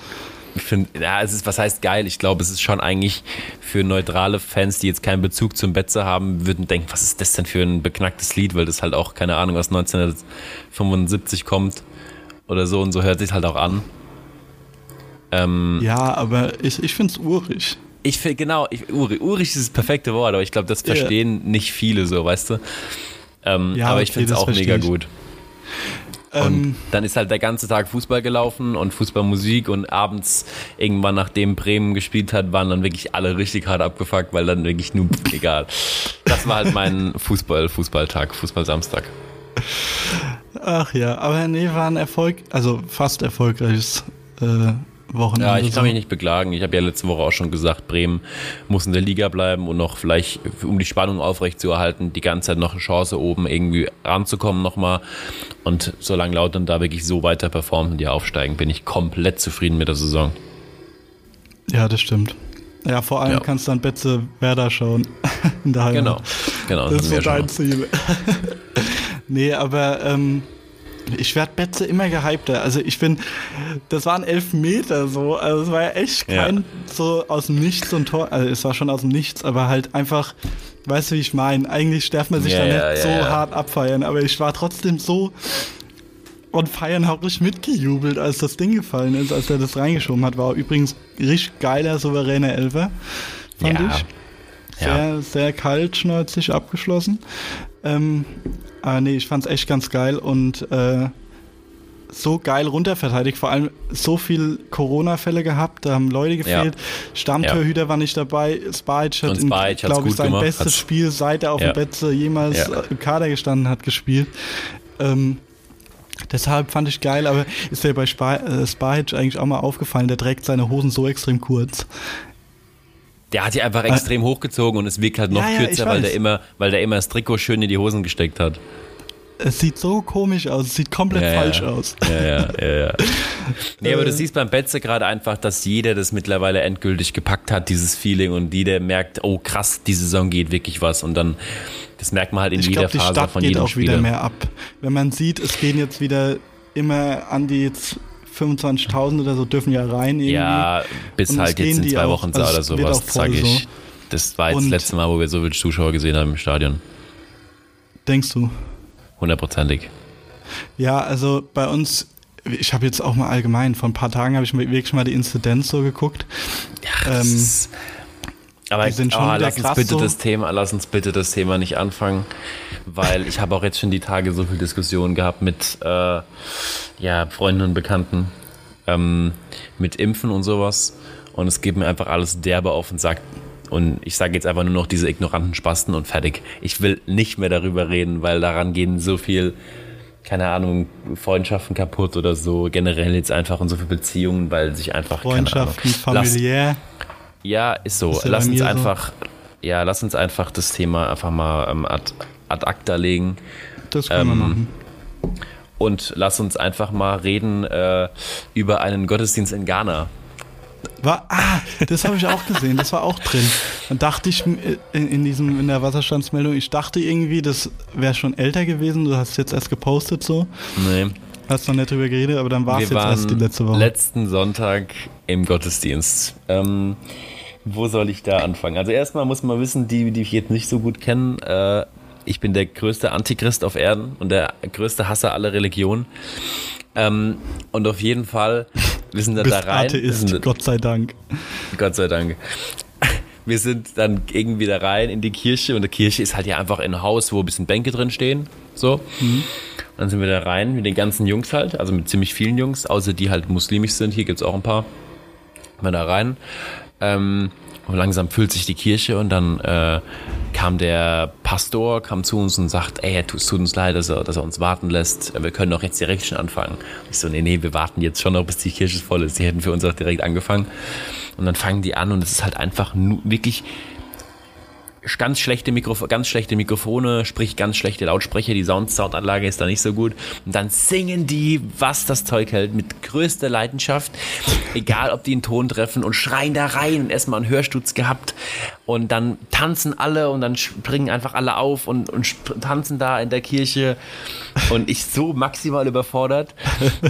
Ich finde, ja, es ist, was heißt geil? Ich glaube, es ist schon eigentlich für neutrale Fans, die jetzt keinen Bezug zum Betze haben, würden denken, was ist das denn für ein beknacktes Lied, weil das halt auch, keine Ahnung, aus 1975 kommt oder so und so hört sich halt auch an. Ähm, Ja, aber ich, ich find's urig. ich finde, genau, ich, Uri, urig ist das perfekte Wort, aber ich glaube, das verstehen nicht viele so, weißt du? Ähm, Ja, aber ich okay, finde es auch mega ich. Gut. Und Ähm, dann ist halt der ganze Tag Fußball gelaufen und Fußballmusik und abends irgendwann, nachdem Bremen gespielt hat, waren dann wirklich alle richtig hart abgefuckt, weil dann wirklich nur egal. Das war halt mein Fußball, Fußballtag, Fußballsamstag. ach ja, aber nee, war ein Erfolg, also fast erfolgreiches äh, Wochenende. Ja, ich kann mich nicht beklagen. Ich habe ja letzte Woche auch schon gesagt, Bremen muss in der Liga bleiben und noch vielleicht, um die Spannung aufrechtzuerhalten, die ganze Zeit noch eine Chance oben irgendwie ranzukommen nochmal. Und solange Lautern da wirklich so weiter performt und die aufsteigen, bin ich komplett zufrieden mit der Saison. Ja, das stimmt. Ja, vor allem Ja. kannst du dann Betze Werder schauen. in der Heimat. Genau, genau. Das ist so dein Ziel. nee, aber ähm, ich werde Betze immer gehypter. Also ich bin, das waren elf Meter so. Also es war ja echt Ja. kein so aus dem Nichts so ein Tor. Also es war schon aus dem Nichts, aber halt einfach, weißt du, wie ich meine? Eigentlich darf man sich Ja, da nicht ja, ja, so ja. hart abfeiern, aber ich war trotzdem so und feiern auch richtig mitgejubelt, als das Ding gefallen ist, als er das reingeschoben hat. War übrigens richtig geiler, souveräner Elfer, fand Ja. Ich. Ja. Sehr, sehr kaltschnäuzig abgeschlossen. Ähm, aber nee, ich fand's echt ganz geil und äh, so geil runterverteidigt. Vor allem so viel Corona-Fälle gehabt, da haben Leute gefehlt. Stammtorhüter war nicht dabei. Spajic hat, in, glaube ich, sein gemacht, bestes hat's- Spiel, seit er auf Ja. dem Betze jemals Ja. äh, im Kader gestanden hat, gespielt. Ähm, Deshalb fand ich geil, aber ist dir bei Spa äh, Spajic eigentlich auch mal aufgefallen, der trägt seine Hosen so extrem kurz. Der hat die einfach extrem hochgezogen und es wirkt halt noch Ja, kürzer, weil der immer, weil der immer das Trikot schön in die Hosen gesteckt hat. Es sieht so komisch aus, es sieht komplett Ja, falsch ja. aus. Ja, ja, ja, ja. Nee, aber du Äh. siehst beim Betze gerade einfach, dass jeder das mittlerweile endgültig gepackt hat, dieses Feeling und jeder merkt, oh krass, die Saison geht wirklich was und dann, das merkt man halt in Ich jeder glaube, die Phase Stadt von geht jedem auch wieder Spieler. mehr ab. Wenn man sieht, es gehen jetzt wieder immer an die jetzt 25.000 oder so dürfen ja rein irgendwie. Ja, bis Und halt jetzt in zwei auch, Wochen also oder sowas, sage ich. so. Das war jetzt das Und- letzte Mal, wo wir so viele Zuschauer gesehen haben im Stadion. Denkst du? Hundertprozentig. Ja, also bei uns, ich habe jetzt auch mal allgemein, vor ein paar Tagen habe ich mir wirklich mal die Inzidenz so geguckt. Das Ähm, ist- aber die sind schon oh, lass uns bitte so. das Thema, lass uns bitte das Thema nicht anfangen, weil ich habe auch jetzt schon die Tage so viel Diskussionen gehabt mit äh, ja, Freunden und Bekannten, ähm, mit Impfen und sowas. Und es geht mir einfach alles derbe auf den Sack. Und ich sage jetzt einfach nur noch diese ignoranten Spasten und fertig. Ich will nicht mehr darüber reden, weil daran gehen so viel, keine Ahnung, Freundschaften kaputt oder so. Generell jetzt einfach und so viele Beziehungen, weil sich einfach keine Ahnung. Freundschaften, Lass- familiär. Ja, ist so. Ist lass uns mir so. einfach, ja, lass uns einfach das Thema einfach mal ähm, ad, ad acta legen. Das können wir Ähm, machen. Und lass uns einfach mal reden äh, über einen Gottesdienst in Ghana. War, ah, das habe ich auch gesehen, das war auch drin. Dann dachte ich äh, in, in, diesem, in der Wasserstandsmeldung, ich dachte irgendwie, das wäre schon älter gewesen, du hast es jetzt erst gepostet so, Nee. Hast noch nicht drüber geredet, aber dann war es jetzt erst die letzte Woche. letzten Sonntag im Gottesdienst. Ähm, wo soll ich da anfangen? Also erstmal muss man wissen, die, die ich jetzt nicht so gut kennen, äh, ich bin der größte Antichrist auf Erden und der größte Hasser aller Religionen. Ähm, und auf jeden Fall, wir sind da, da rein. Atheist, sind, Gott sei Dank. Gott sei Dank. Wir sind dann irgendwie da rein in die Kirche und die Kirche ist halt ja einfach ein Haus, wo ein bisschen Bänke drin stehen. So. Dann sind wir da rein mit den ganzen Jungs halt, also mit ziemlich vielen Jungs, außer die halt muslimisch sind. Hier gibt es auch ein paar. Wir da rein. Ähm, und langsam füllt sich die Kirche und dann äh, kam der Pastor, kam zu uns und sagt, ey, es tut uns leid, dass er, dass er uns warten lässt. Wir können doch jetzt direkt schon anfangen. Ich so, nee, nee, wir warten jetzt schon noch, bis die Kirche voll ist. Die hätten für uns auch direkt angefangen. Und dann fangen die an und es ist halt einfach nu wirklich ganz schlechte, Mikrof ganz schlechte Mikrofone, sprich ganz schlechte Lautsprecher, die Sound Soundanlage ist da nicht so gut. Und dann singen die, was das Zeug hält, mit größter Leidenschaft, egal ob die einen Ton treffen und schreien da rein und erstmal einen Hörsturz gehabt. Und dann tanzen alle und dann springen einfach alle auf und, und tanzen da in der Kirche. Und ich so maximal überfordert.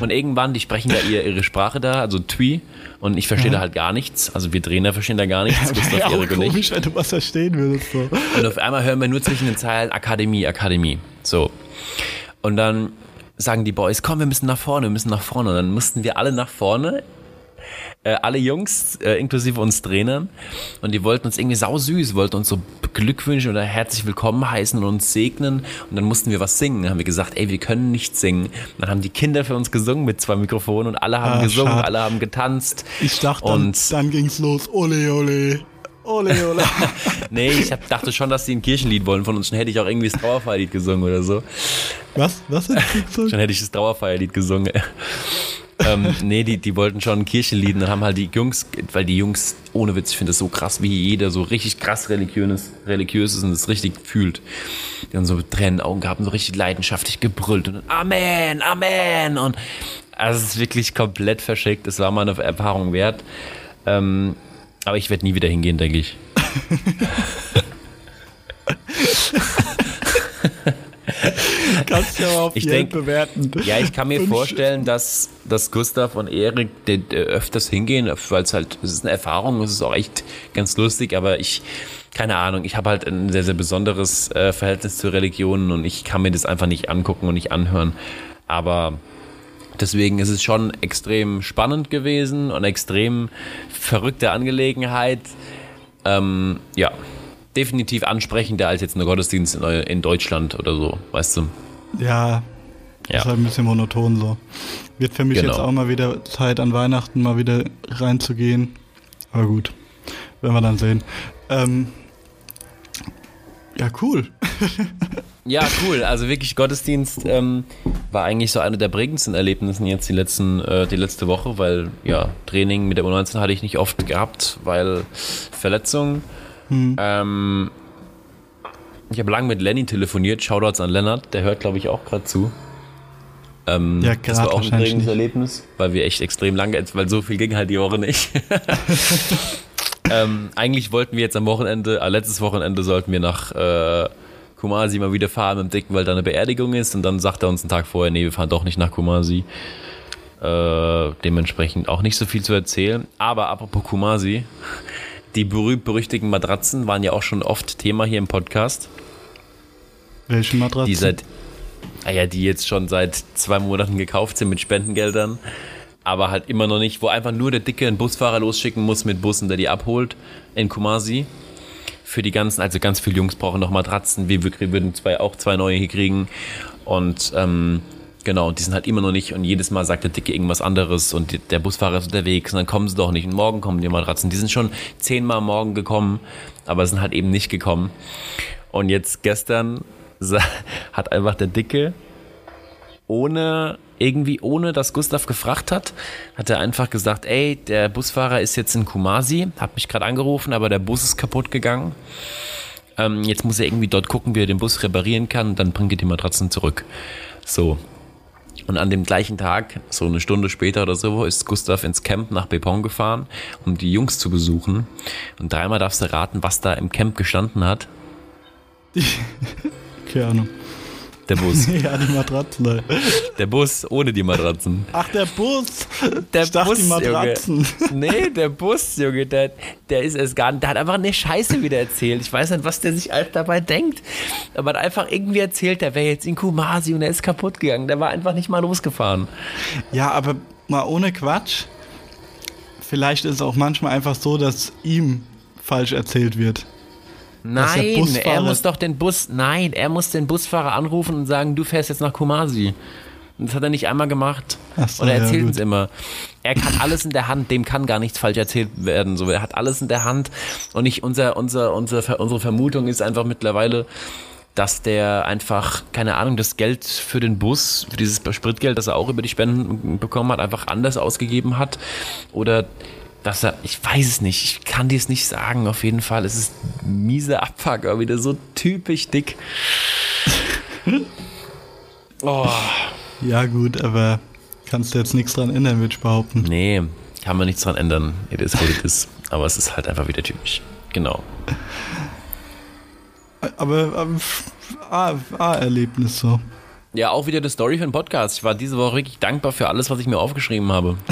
Und irgendwann, die sprechen da ihr, ihre Sprache da, also Twi. Und ich verstehe da halt gar nichts. Also wir Trainer verstehen da gar nichts. Gustav, Wäre auch komisch, wenn du was verstehen würdest. So. Und auf einmal hören wir nur zwischen den Zeilen Akademie, Akademie. So. Und dann sagen die Boys, komm, wir müssen nach vorne, wir müssen nach vorne. Und dann mussten wir alle nach vorne. Äh, alle Jungs, äh, inklusive uns Trainern. Und die wollten uns irgendwie sausüß, wollten uns so Glückwünsche oder herzlich willkommen heißen und uns segnen. Und dann mussten wir was singen. Dann haben wir gesagt, ey, wir können nicht singen. Dann haben die Kinder für uns gesungen mit zwei Mikrofonen und alle haben Ah, gesungen, schade. alle haben getanzt. Ich dachte, dann, Und- dann ging's los. Ole, ole. Ole, ole. Nee, ich hab, dachte schon, dass sie ein Kirchenlied wollen von uns. Dann hätte ich auch irgendwie das Trauerfeierlied gesungen oder so. was? Was ist das? Dann hätte ich das Trauerfeierlied gesungen. Ähm, nee, die, die wollten schon ein Kirchenlied dann haben halt die Jungs, weil die Jungs, ohne Witz, ich finde das so krass, wie jeder so richtig krass religiös, religiös ist und es richtig fühlt. Die haben so Tränen in den Augen gehabt und so richtig leidenschaftlich gebrüllt und Amen, Amen und also es ist wirklich komplett verschickt. Es war mal eine Erfahrung wert. Ähm, aber ich werde nie wieder hingehen, denke ich. Kannst du ja auf Ich denk- bewerten. Ja, ich kann mir Fünf vorstellen, dass, dass Gustav und Erik öfters hingehen, weil es halt, es ist eine Erfahrung, es ist auch echt ganz lustig, aber ich, keine Ahnung, ich habe halt ein sehr, sehr besonderes äh, Verhältnis zu Religionen und ich kann mir das einfach nicht angucken und nicht anhören. Aber deswegen ist es schon extrem spannend gewesen und extrem verrückte Angelegenheit. Ähm, ja, definitiv ansprechender als jetzt ein Gottesdienst in, in Deutschland oder so, weißt du? Ja, Ja. ist halt ein bisschen monoton so. Wird für mich Genau. jetzt auch mal wieder Zeit an Weihnachten mal wieder reinzugehen. Aber gut, werden wir dann sehen. Ähm, ja, cool. Ja, cool. Also wirklich Gottesdienst ähm, war eigentlich so eine der prägendsten Erlebnissen jetzt die letzten äh, die letzte Woche, weil ja Training mit der U19 hatte ich nicht oft gehabt, weil Verletzungen. Ähm, ich habe lange mit Lenny telefoniert. Shoutouts an Lennart, der hört glaube ich auch gerade zu. Ähm, Ja, das war auch ein prägendes. Erlebnis, weil wir echt extrem lange, weil so viel ging halt die Woche nicht. ähm, eigentlich wollten wir jetzt am Wochenende, äh, letztes Wochenende sollten wir nach äh, Kumasi mal wieder fahren mit dem Dicken, weil da eine Beerdigung ist und dann sagt er uns einen Tag vorher, nee, wir fahren doch nicht nach Kumasi. Äh, dementsprechend auch nicht so viel zu erzählen. Aber apropos Kumasi, die berühmt-berüchtigten Matratzen waren ja auch schon oft Thema hier im Podcast. Welche Matratze? Die seit, ah ja, die jetzt schon seit zwei Monaten gekauft sind mit Spendengeldern, aber halt immer noch nicht, wo einfach nur der Dicke einen Busfahrer losschicken muss mit Bussen, der die abholt in Kumasi. Für die ganzen, also ganz viele Jungs brauchen noch Matratzen, wir, wir würden zwei, auch zwei neue hier kriegen und ähm, genau, und die sind halt immer noch nicht und jedes Mal sagt der Dicke irgendwas anderes und der Busfahrer ist unterwegs und dann kommen sie doch nicht und morgen kommen die Matratzen. Die sind schon zehnmal morgen gekommen, aber sind halt eben nicht gekommen. Und jetzt gestern hat einfach der Dicke ohne irgendwie ohne dass Gustav gefragt hat, hat er einfach gesagt, ey, der Busfahrer ist jetzt in Kumasi, hat mich gerade angerufen, aber der Bus ist kaputt gegangen. Ähm, jetzt muss er irgendwie dort gucken, wie er den Bus reparieren kann und dann bringt er die Matratzen zurück. So. Und an dem gleichen Tag, so eine Stunde später oder so, ist Gustav ins Camp nach Bepon gefahren, um die Jungs zu besuchen. Und dreimal darfst du raten, was da im Camp gestanden hat. Keine Ahnung. Der Bus. ja, die Matratzen. Der Bus ohne die Matratzen. Ach, der Bus. Der ich dachte, Bus, die Matratzen. Junge. Nee, der Bus, Junge, der, der ist es gar nicht. Der hat einfach eine Scheiße wieder erzählt. Ich weiß nicht, was der sich dabei denkt. Aber hat einfach irgendwie erzählt, der wäre jetzt in Kumasi und der ist kaputt gegangen. Der war einfach nicht mal losgefahren. Ja, aber mal ohne Quatsch. Vielleicht ist es auch manchmal einfach so, dass ihm falsch erzählt wird. Nein, er muss doch den Bus, nein, er muss den Busfahrer anrufen und sagen, du fährst jetzt nach Kumasi. Und das hat er nicht einmal gemacht. Ach so, und er ja, erzählt gut. uns immer. Er kann alles in der Hand, dem kann gar nichts falsch erzählt werden. So, er hat alles in der Hand. Und ich, unser, unser, unser, unsere Vermutung ist einfach mittlerweile, dass der einfach, keine Ahnung, das Geld für den Bus, für dieses Spritgeld, das er auch über die Spenden bekommen hat, einfach anders ausgegeben hat. Oder dass er, ich weiß es nicht, ich kann dir es nicht sagen, auf jeden Fall. Es ist miese Abfuck, aber wieder so typisch dick. Oh, Ja, gut, aber kannst du jetzt nichts dran ändern, würde ich behaupten. nee, kann man nichts dran ändern. It is what it is. Aber es ist halt einfach wieder typisch. Genau. Aber, aber ah, ah, Erlebnis so. Ja, auch wieder die Story für den Podcast. Ich war diese Woche wirklich dankbar für alles, was ich mir aufgeschrieben habe.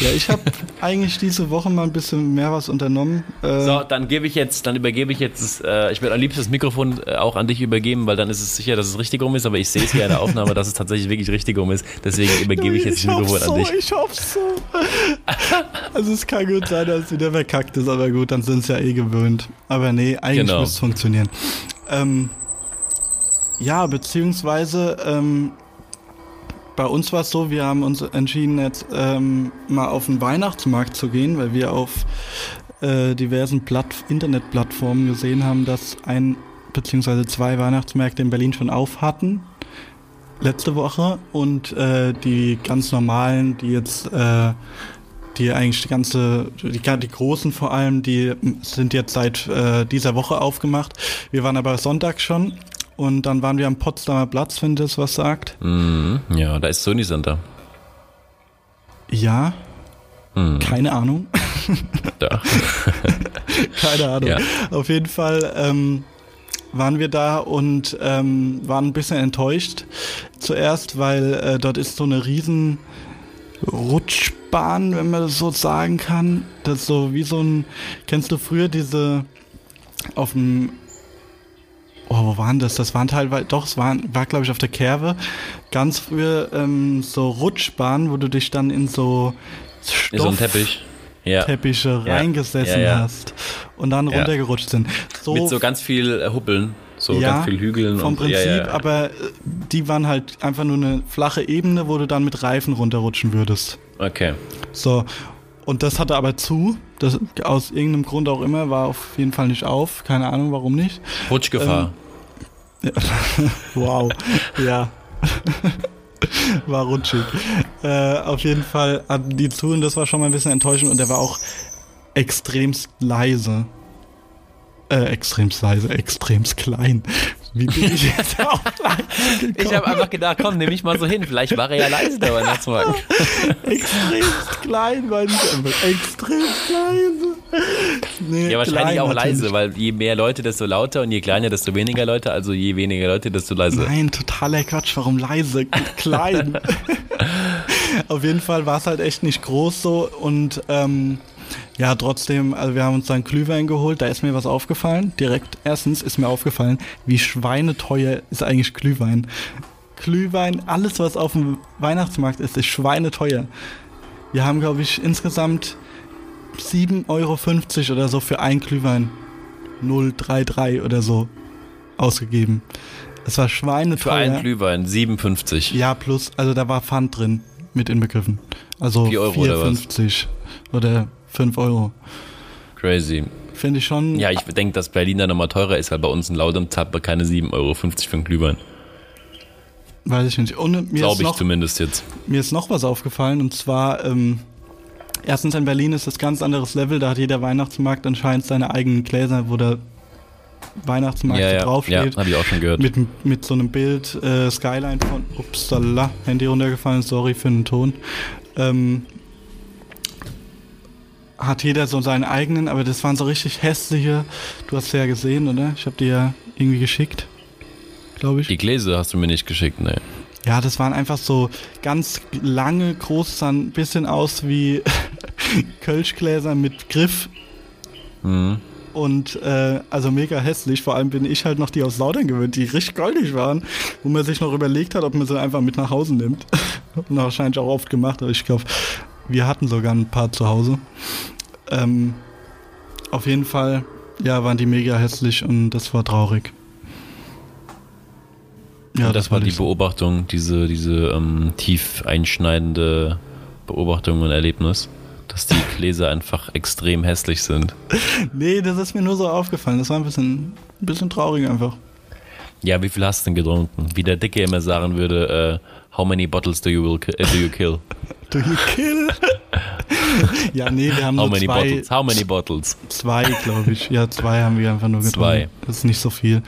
Ja, ich habe eigentlich diese Woche mal ein bisschen mehr was unternommen. Äh, So, dann gebe ich jetzt, dann übergebe ich jetzt, äh, ich werde am liebsten das Mikrofon äh, auch an dich übergeben, weil dann ist es sicher, dass es richtig rum ist, aber ich sehe es hier in der Aufnahme, dass es tatsächlich wirklich richtig rum ist. Deswegen übergebe ich jetzt das hoff's Mikrofon so, an dich. Ich hoffe so. Also es kann gut sein, dass es wieder verkackt ist, aber gut, dann sind es ja eh gewöhnt. Aber nee, eigentlich Genau. muss es funktionieren. Ähm, ja, beziehungsweise ähm, bei uns war es so, wir haben uns entschieden, jetzt ähm, mal auf den Weihnachtsmarkt zu gehen, weil wir auf äh, diversen Platt Internetplattformen gesehen haben, dass ein beziehungsweise zwei Weihnachtsmärkte in Berlin schon auf hatten letzte Woche und äh, die ganz normalen, die jetzt äh, die eigentlich die ganze, die, die großen vor allem, die sind jetzt seit äh, dieser Woche aufgemacht. Wir waren aber Sonntag schon und dann waren wir am Potsdamer Platz, wenn das was sagt. Mhm. Ja, da ist Sony Center. Ja, Mhm. keine Ahnung. Da. Keine Ahnung. Ja. Auf jeden Fall ähm, waren wir da und ähm, waren ein bisschen enttäuscht. Zuerst, weil äh, dort ist so eine riesen Rutschbahn, wenn man das so sagen kann. Das ist so wie so ein, kennst du früher diese auf dem Oh, wo waren das? Das waren teilweise, doch, es waren, war glaube ich auf der Kerwe. Ganz früher ähm, so Rutschbahnen, wo du dich dann in so Stoff so ein Teppich. Ja. Teppiche Ja. reingesessen Ja, hast und dann runtergerutscht sind. So, Mit so ganz viel äh, Huppeln. So ja, ganz viel Hügeln. vom und, Prinzip, ja, ja. aber äh, die waren halt einfach nur eine flache Ebene, wo du dann mit Reifen runterrutschen würdest. Okay. So, und das hatte aber zu. Das, aus irgendeinem Grund auch immer, war auf jeden Fall nicht auf. Keine Ahnung, warum nicht. Rutschgefahr. Wow, ja. war rutschig. Äh, auf jeden Fall hatten die zu und das war schon mal ein bisschen enttäuschend und der war auch extremst leise. Äh, extremst leise, extremst klein. Wie bin ich jetzt auf leise ich habe einfach gedacht, komm, nehme ich mal so hin. Vielleicht war er ja leise, der Weihnachtsmarkt. extremst klein, meine ich einfach. Extremst leise. Nee, Ja, wahrscheinlich klein auch leise, natürlich. weil je mehr Leute, desto lauter und je kleiner, desto weniger Leute. Also je weniger Leute, desto leiser. Nein, totaler Quatsch. Warum leise? Klein. Auf jeden Fall war es halt echt nicht groß so und ähm, ja, trotzdem, also wir haben uns dann Glühwein geholt, da ist mir was aufgefallen. Direkt, erstens ist mir aufgefallen, wie schweineteuer ist eigentlich Glühwein. Glühwein, alles was auf dem Weihnachtsmarkt ist, ist schweineteuer. Wir haben, glaube ich, insgesamt 7,50 Euro oder so für ein Glühwein. 033 oder so ausgegeben. Es war schweineteuer. Für einen Glühwein 57. Ja, plus, also da war Pfand drin mit inbegriffen. Also 4 Euro oder was? 4,50 oder 5 Euro. Crazy. Finde ich schon. Ja, ich denke, dass Berlin da nochmal teurer ist, weil bei uns in Laudem zahlt man keine 7,50 Euro für einen Glühwein. Weiß ich nicht. Und mir Glaube ich noch, zumindest jetzt. Mir ist noch was aufgefallen und zwar, ähm, erstens in Berlin ist das ganz anderes Level, da hat jeder Weihnachtsmarkt anscheinend seine eigenen Gläser, wo der Weihnachtsmarkt Ja, ja, ja draufsteht. habe ich auch schon gehört. mit, mit so einem Bild, äh, Skyline von, upsala, Handy runtergefallen, sorry für den Ton. Ähm, hat jeder so seinen eigenen, aber das waren so richtig hässliche, du hast ja gesehen, oder? Ich habe dir ja irgendwie geschickt, glaube ich. Die Gläser hast du mir nicht geschickt, ne. Ja, das waren einfach so ganz lange, groß, sahen ein bisschen aus wie Kölschgläser mit Griff Mhm. und äh, also mega hässlich. Vor allem bin ich halt noch die aus Laudern gewöhnt, die richtig goldig waren, wo man sich noch überlegt hat, ob man sie einfach mit nach Hause nimmt. Wahrscheinlich auch oft gemacht, aber ich glaube, wir hatten sogar ein paar zu Hause. Ähm, auf jeden Fall, ja, waren die mega hässlich und das war traurig. Ja, das, war wollte die. Beobachtung, diese, diese ähm, tief einschneidende Beobachtung und Erlebnis, dass die Gläser einfach extrem hässlich sind. Nee, das ist mir nur so aufgefallen. Das war ein bisschen, ein bisschen traurig einfach. Ja, wie viel hast du denn getrunken? Wie der Dicke immer sagen würde, äh, how many bottles do you, will, äh, do you kill? Do you kill? ja, nee, wir haben How nur many zwei, bottles? How many bottles? zwei glaube ich. Ja, zwei haben wir einfach nur getrunken. Zwei. Das ist nicht so viel.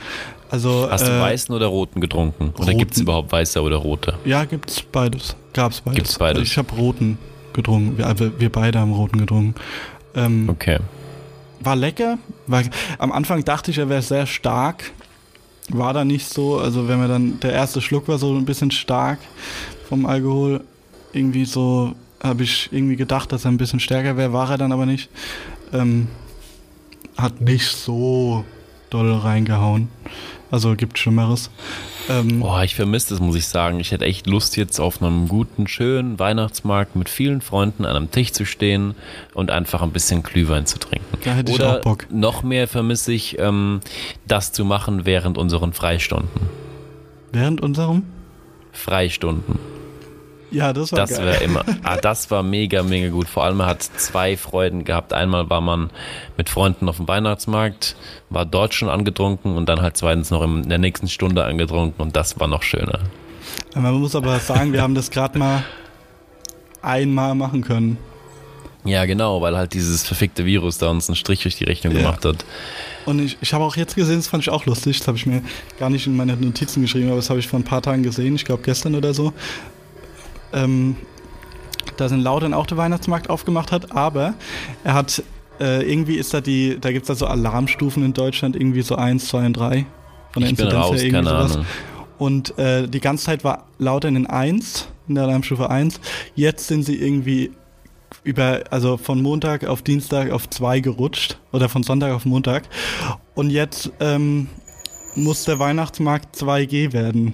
Also, Hast du äh, weißen oder roten getrunken? Oder roten. gibt es überhaupt weiße oder rote? Ja, gibt's beides. Gab's beides. Gibt's beides. Ich habe roten getrunken. Wir, also wir beide haben roten getrunken. Ähm, Okay. War lecker. War, am Anfang dachte ich, er wäre sehr stark. War da nicht so. Also wenn wir dann, der erste Schluck war so ein bisschen stark vom Alkohol. Irgendwie so, habe ich irgendwie gedacht, dass er ein bisschen stärker wäre. War er dann aber nicht. Ähm, hat nicht so doll reingehauen. Also gibt Schlimmeres. Ähm, Boah, ich vermisse das, muss ich sagen. Ich hätte echt Lust, jetzt auf einem guten, schönen Weihnachtsmarkt mit vielen Freunden an einem Tisch zu stehen und einfach ein bisschen Glühwein zu trinken. Da hätte ich Oder auch Bock. noch mehr vermisse ich, ähm, das zu machen während unseren Freistunden. Während unserem? Freistunden. Ja, das war Das geil. immer, ah, das war mega, mega gut. Vor allem hat zwei Freuden gehabt. Einmal war man mit Freunden auf dem Weihnachtsmarkt, war dort schon angetrunken und dann halt zweitens noch in der nächsten Stunde angetrunken und das war noch schöner. Man muss aber sagen, wir haben das gerade mal einmal machen können. Ja, genau, weil halt dieses verfickte Virus da uns einen Strich durch die Rechnung Ja. gemacht hat. Und ich, ich habe auch jetzt gesehen, das fand ich auch lustig, das habe ich mir gar nicht in meine Notizen geschrieben, aber das habe ich vor ein paar Tagen gesehen, ich glaube gestern oder so. Ähm, dass in Laudern auch der Weihnachtsmarkt aufgemacht hat, aber er hat, äh, irgendwie ist da die, da gibt es da so Alarmstufen in Deutschland, irgendwie so 1, 2 und 3. Von der Ich Inzidenz raus, her, irgendwie sowas. Ahnung. Und äh, die ganze Zeit war Lautern in 1, in der Alarmstufe 1. Jetzt sind sie irgendwie über, also von Montag auf Dienstag auf 2 gerutscht. Oder von Sonntag auf Montag. Und jetzt ähm, muss der Weihnachtsmarkt 2G werden.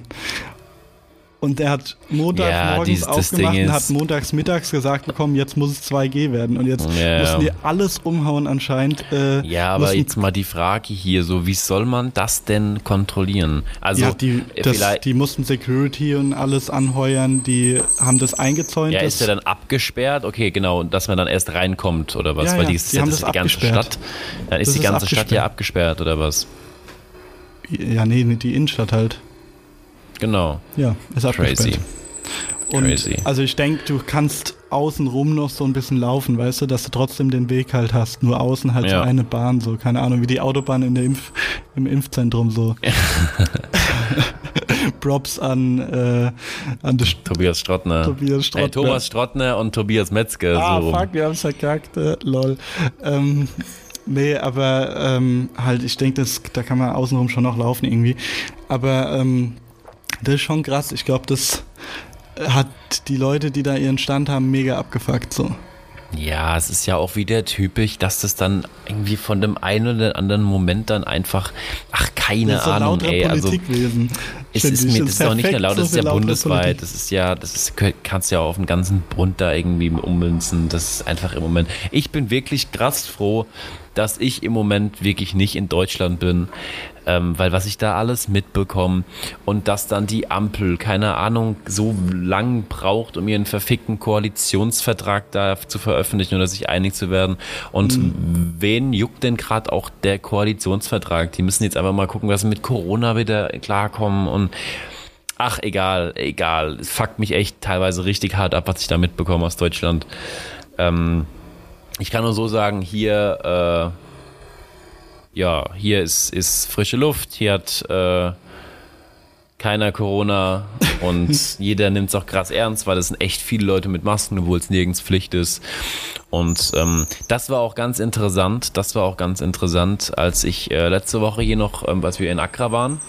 Und er hat montags Ja, morgens dies- das aufgemacht und ist- hat montags mittags gesagt bekommen, jetzt muss es 2G werden. Und jetzt Ja. mussten die alles umhauen anscheinend. Äh, Ja, aber jetzt mal die Frage hier, so wie soll man das denn kontrollieren? Also ja, die, äh, das, die mussten Security und alles anheuern, die haben das eingezäunt. ja, ist der dann abgesperrt? Okay, genau, dass man dann erst reinkommt oder was? Ja, Weil ja, die, ist die ja, haben das ist die ganze. Stadt. Dann ist Das die ist ganze Stadt ja abgesperrt. abgesperrt oder was? ja, nee, nee, die Innenstadt halt. Genau. Ja, ist abgesperrt. Crazy. Und Crazy. also ich denke, du kannst außenrum noch so ein bisschen laufen, weißt du, dass du trotzdem den Weg halt hast. Nur außen halt so Ja. eine Bahn, so, keine Ahnung, wie die Autobahn in der Impf im Impfzentrum so. Props an, äh, an Tobias Strottner. Tobias Hey, Strottner. Thomas Strottner und Tobias Metzger. Ah, so fuck, wir haben's verkackt, äh, lol. Ähm, nee, aber ähm, halt, ich denke, da kann man außenrum schon noch laufen irgendwie. Aber ähm, das ist schon krass. Ich glaube, das hat die Leute, die da ihren Stand haben, mega abgefuckt so. Ja, es ist ja auch wieder typisch, dass das dann irgendwie von dem einen oder anderen Moment dann einfach, ach, keine das ist so Ahnung, ey. Also, Politikwesen. es ist mir, das ist auch nicht perfekt laut, das ist so ja bundesweit. Politik. Das ist ja, das ist, kannst du ja auf den ganzen Bund da irgendwie ummünzen. Das ist einfach im Moment. Ich bin wirklich krass froh, dass ich im Moment wirklich nicht in Deutschland bin, ähm, weil was ich da alles mitbekomme und dass dann die Ampel, keine Ahnung, so lang braucht, um ihren verfickten Koalitionsvertrag da zu veröffentlichen oder sich einig zu werden. Und Mhm. wen juckt denn gerade auch der Koalitionsvertrag? Die müssen jetzt einfach mal gucken, was sie mit Corona wieder klarkommen und ach, egal, egal. Es fuckt mich echt teilweise richtig hart ab, was ich da mitbekomme aus Deutschland. Ähm, ich kann nur so sagen, hier, äh, ja, hier ist, ist frische Luft, hier hat äh, keiner Corona und jeder nimmt es auch krass ernst, weil es sind echt viele Leute mit Masken, obwohl es nirgends Pflicht ist. Und ähm, das war auch ganz interessant. Das war auch ganz interessant, als ich äh, letzte Woche hier noch, ähm, als wir in Accra waren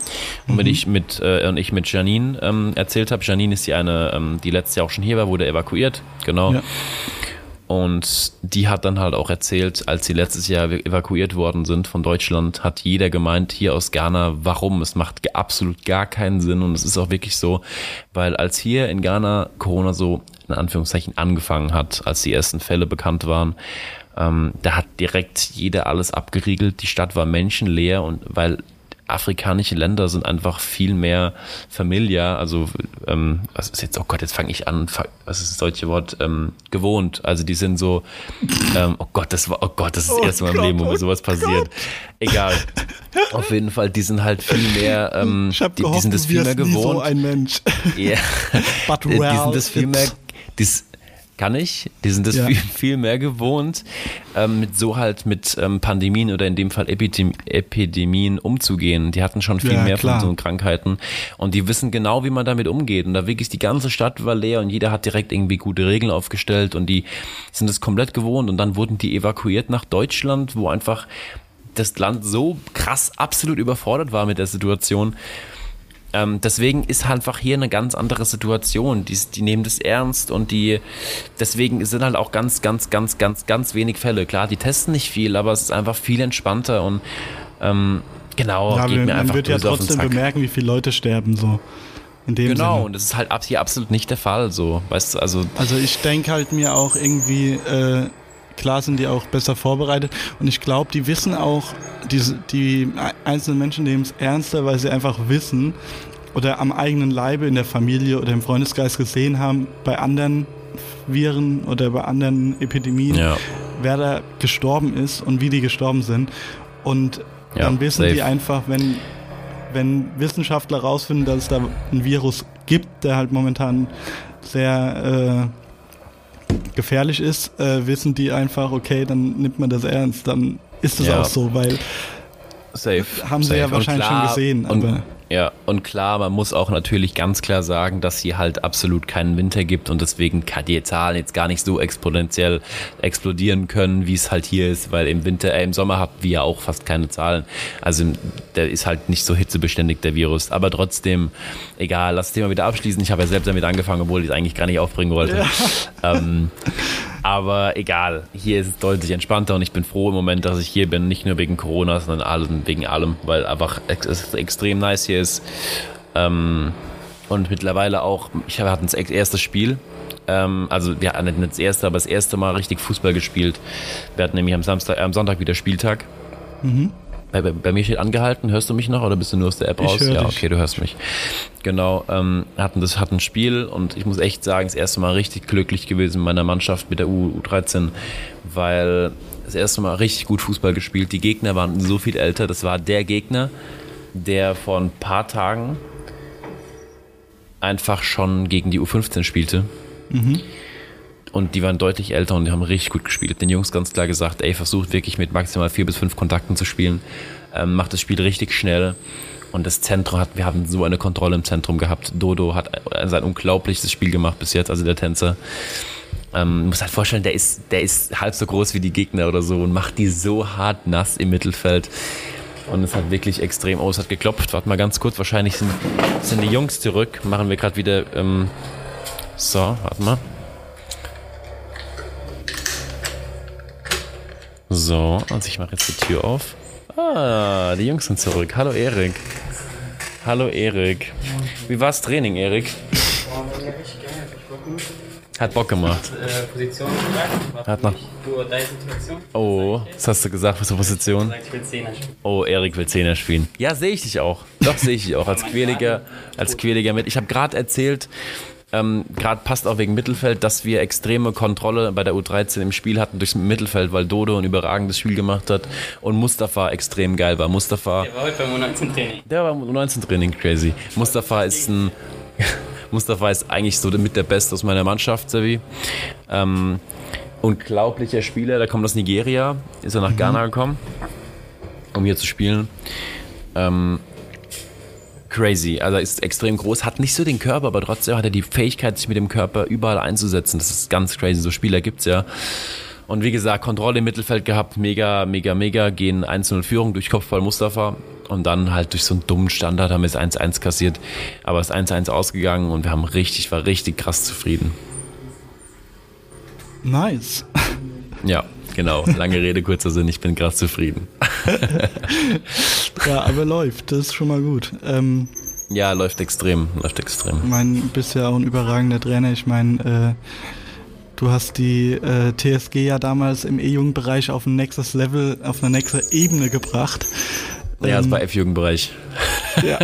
und mhm. ich mit äh, und ich mit Janine ähm, erzählt habe. Janine ist die eine, ähm, die letztes Jahr auch schon hier war, wurde evakuiert. Genau. Ja. Und die hat dann halt auch erzählt, als sie letztes Jahr evakuiert worden sind von Deutschland, hat jeder gemeint hier aus Ghana, warum? Es macht absolut gar keinen Sinn und es ist auch wirklich so, weil als hier in Ghana Corona so in Anführungszeichen angefangen hat, als die ersten Fälle bekannt waren, ähm, da hat direkt jeder alles abgeriegelt. Die Stadt war menschenleer und weil afrikanische Länder sind einfach viel mehr familiar, also ähm, was ist jetzt, oh Gott, jetzt fange ich an, was ist das deutsche Wort, ähm, gewohnt. Also die sind so, ähm, oh Gott, das war, oh Gott, das ist das oh erste Mal im Leben, wo mir oh sowas passiert. Egal. Auf jeden Fall, die sind halt viel mehr, ähm, ich hab die, gehofft, die sind das viel mehr gewohnt. so ein Mensch. Ja. But well, die sind das viel mehr, das, kann ich. Die sind das ja. viel, viel mehr gewohnt, ähm, mit so halt mit ähm, Pandemien oder in dem Fall Epidem Epidemien umzugehen. Die hatten schon viel ja, mehr klar. von so Krankheiten und die wissen genau, wie man damit umgeht. Und da wirklich die ganze Stadt war leer und jeder hat direkt irgendwie gute Regeln aufgestellt und die sind das komplett gewohnt und dann wurden die evakuiert nach Deutschland, wo einfach das Land so krass absolut überfordert war mit der Situation ähm, deswegen ist halt einfach hier eine ganz andere Situation. Die, die nehmen das ernst und die, deswegen sind halt auch ganz, ganz, ganz, ganz, ganz wenig Fälle. Klar, die testen nicht viel, aber es ist einfach viel entspannter und ähm, genau, ja, geht man, mir Man wird ja trotzdem bemerken, wie viele Leute sterben so. In dem genau, Sinne. und das ist halt hier absolut nicht der Fall, so, weißt du, also. Also ich denke halt mir auch irgendwie, äh, klar sind die auch besser vorbereitet und ich glaube, die wissen auch, die, die einzelnen Menschen nehmen es ernster, weil sie einfach wissen oder am eigenen Leibe in der Familie oder im Freundeskreis gesehen haben, bei anderen Viren oder bei anderen Epidemien, ja. wer da gestorben ist und wie die gestorben sind. Und ja, dann wissen safe. die einfach, wenn, wenn Wissenschaftler rausfinden, dass es da ein Virus gibt, der halt momentan sehr äh, gefährlich ist, äh, wissen die einfach, okay, dann nimmt man das ernst, dann ist es ja. auch so, weil Safe. haben sie ja wahrscheinlich klar, schon gesehen. Aber ja, und klar, man muss auch natürlich ganz klar sagen, dass hier halt absolut keinen Winter gibt und deswegen die Zahlen jetzt gar nicht so exponentiell explodieren können, wie es halt hier ist, weil im Winter, äh, im Sommer habt wir ja auch fast keine Zahlen. Also der ist halt nicht so hitzebeständig, der Virus. Aber trotzdem, egal, lass das Thema wieder abschließen. Ich habe ja selbst damit angefangen, obwohl ich es eigentlich gar nicht aufbringen wollte. Ja. Ähm, aber egal, hier ist es deutlich entspannter und ich bin froh im Moment, dass ich hier bin, nicht nur wegen Corona, sondern allem, wegen allem, weil einfach es extrem nice hier ist. Ähm, und mittlerweile auch, ich hatte das erste Spiel. Ähm, also wir hatten nicht das erste, aber das erste Mal richtig Fußball gespielt. Wir hatten nämlich am Samstag, äh, am Sonntag wieder Spieltag. Mhm. Bei, bei, bei, mir steht angehalten. Hörst du mich noch oder bist du nur aus der App raus? ja, okay, du hörst mich. Genau, ähm, hatten das hatten ein Spiel und ich muss echt sagen, das erste Mal richtig glücklich gewesen in meiner Mannschaft mit der U, U13, weil das erste Mal richtig gut Fußball gespielt. Die Gegner waren so viel älter. Das war der Gegner, der vor ein paar Tagen einfach schon gegen die U15 spielte. Mhm. Und die waren deutlich älter und die haben richtig gut gespielt. Den Jungs ganz klar gesagt, ey, versucht wirklich mit maximal vier bis fünf Kontakten zu spielen. Ähm, macht das Spiel richtig schnell. Und das Zentrum hat, wir haben so eine Kontrolle im Zentrum gehabt. Dodo hat sein unglaubliches Spiel gemacht bis jetzt, also der Tänzer. Ähm, muss halt vorstellen, der ist, der ist halb so groß wie die Gegner oder so und macht die so hart nass im Mittelfeld. Und es hat wirklich extrem aus, hat geklopft. Warte mal ganz kurz, wahrscheinlich sind, sind die Jungs zurück. Machen wir gerade wieder. Ähm, so, warte mal. So, also ich mache jetzt die Tür auf. Ah, die Jungs sind zurück. Hallo Erik. Hallo Erik. Wie war's Training, Erik? Hat Bock gemacht. Hat noch. Oh, was hast du gesagt? Was für Position? Oh, Erik will Zehner spielen. Ja, sehe ich dich auch. Doch, sehe ich dich auch. Als Quäliger, als Quäliger mit. Ich habe gerade erzählt, ähm, gerade passt auch wegen Mittelfeld, dass wir extreme Kontrolle bei der U13 im Spiel hatten durchs Mittelfeld, weil Dodo ein überragendes Spiel gemacht hat und Mustafa extrem geil war. Mustafa. Der war heute beim U19-Training. Der war beim U19-Training, crazy. Mustafa ist ein Mustafa ist eigentlich so mit der Beste aus meiner Mannschaft, Sevi. Ähm, unglaublicher Spieler, der kommt aus Nigeria, ist er nach mhm. Ghana gekommen, um hier zu spielen. Ähm, crazy, also ist extrem groß, hat nicht so den Körper, aber trotzdem hat er die Fähigkeit, sich mit dem Körper überall einzusetzen. Das ist ganz crazy, so Spieler gibt es ja. Und wie gesagt, Kontrolle im Mittelfeld gehabt, mega, mega, mega, gehen 1-0 Führung durch Kopfball Mustafa und dann halt durch so einen dummen Standard haben wir es 1-1 kassiert, aber es ist 1-1 ausgegangen und wir haben richtig, war richtig krass zufrieden. Nice. Ja, genau. Lange Rede, kurzer Sinn, ich bin krass zufrieden. ja, aber läuft, das ist schon mal gut. Ähm, ja, läuft extrem, läuft extrem. Mein bist ja auch ein überragender Trainer. Ich meine, äh, Du hast die äh, TSG ja damals im E-Jugendbereich auf ein nächstes Level, auf eine nächste Ebene gebracht. Ja, das war F-Jugendbereich. Ja.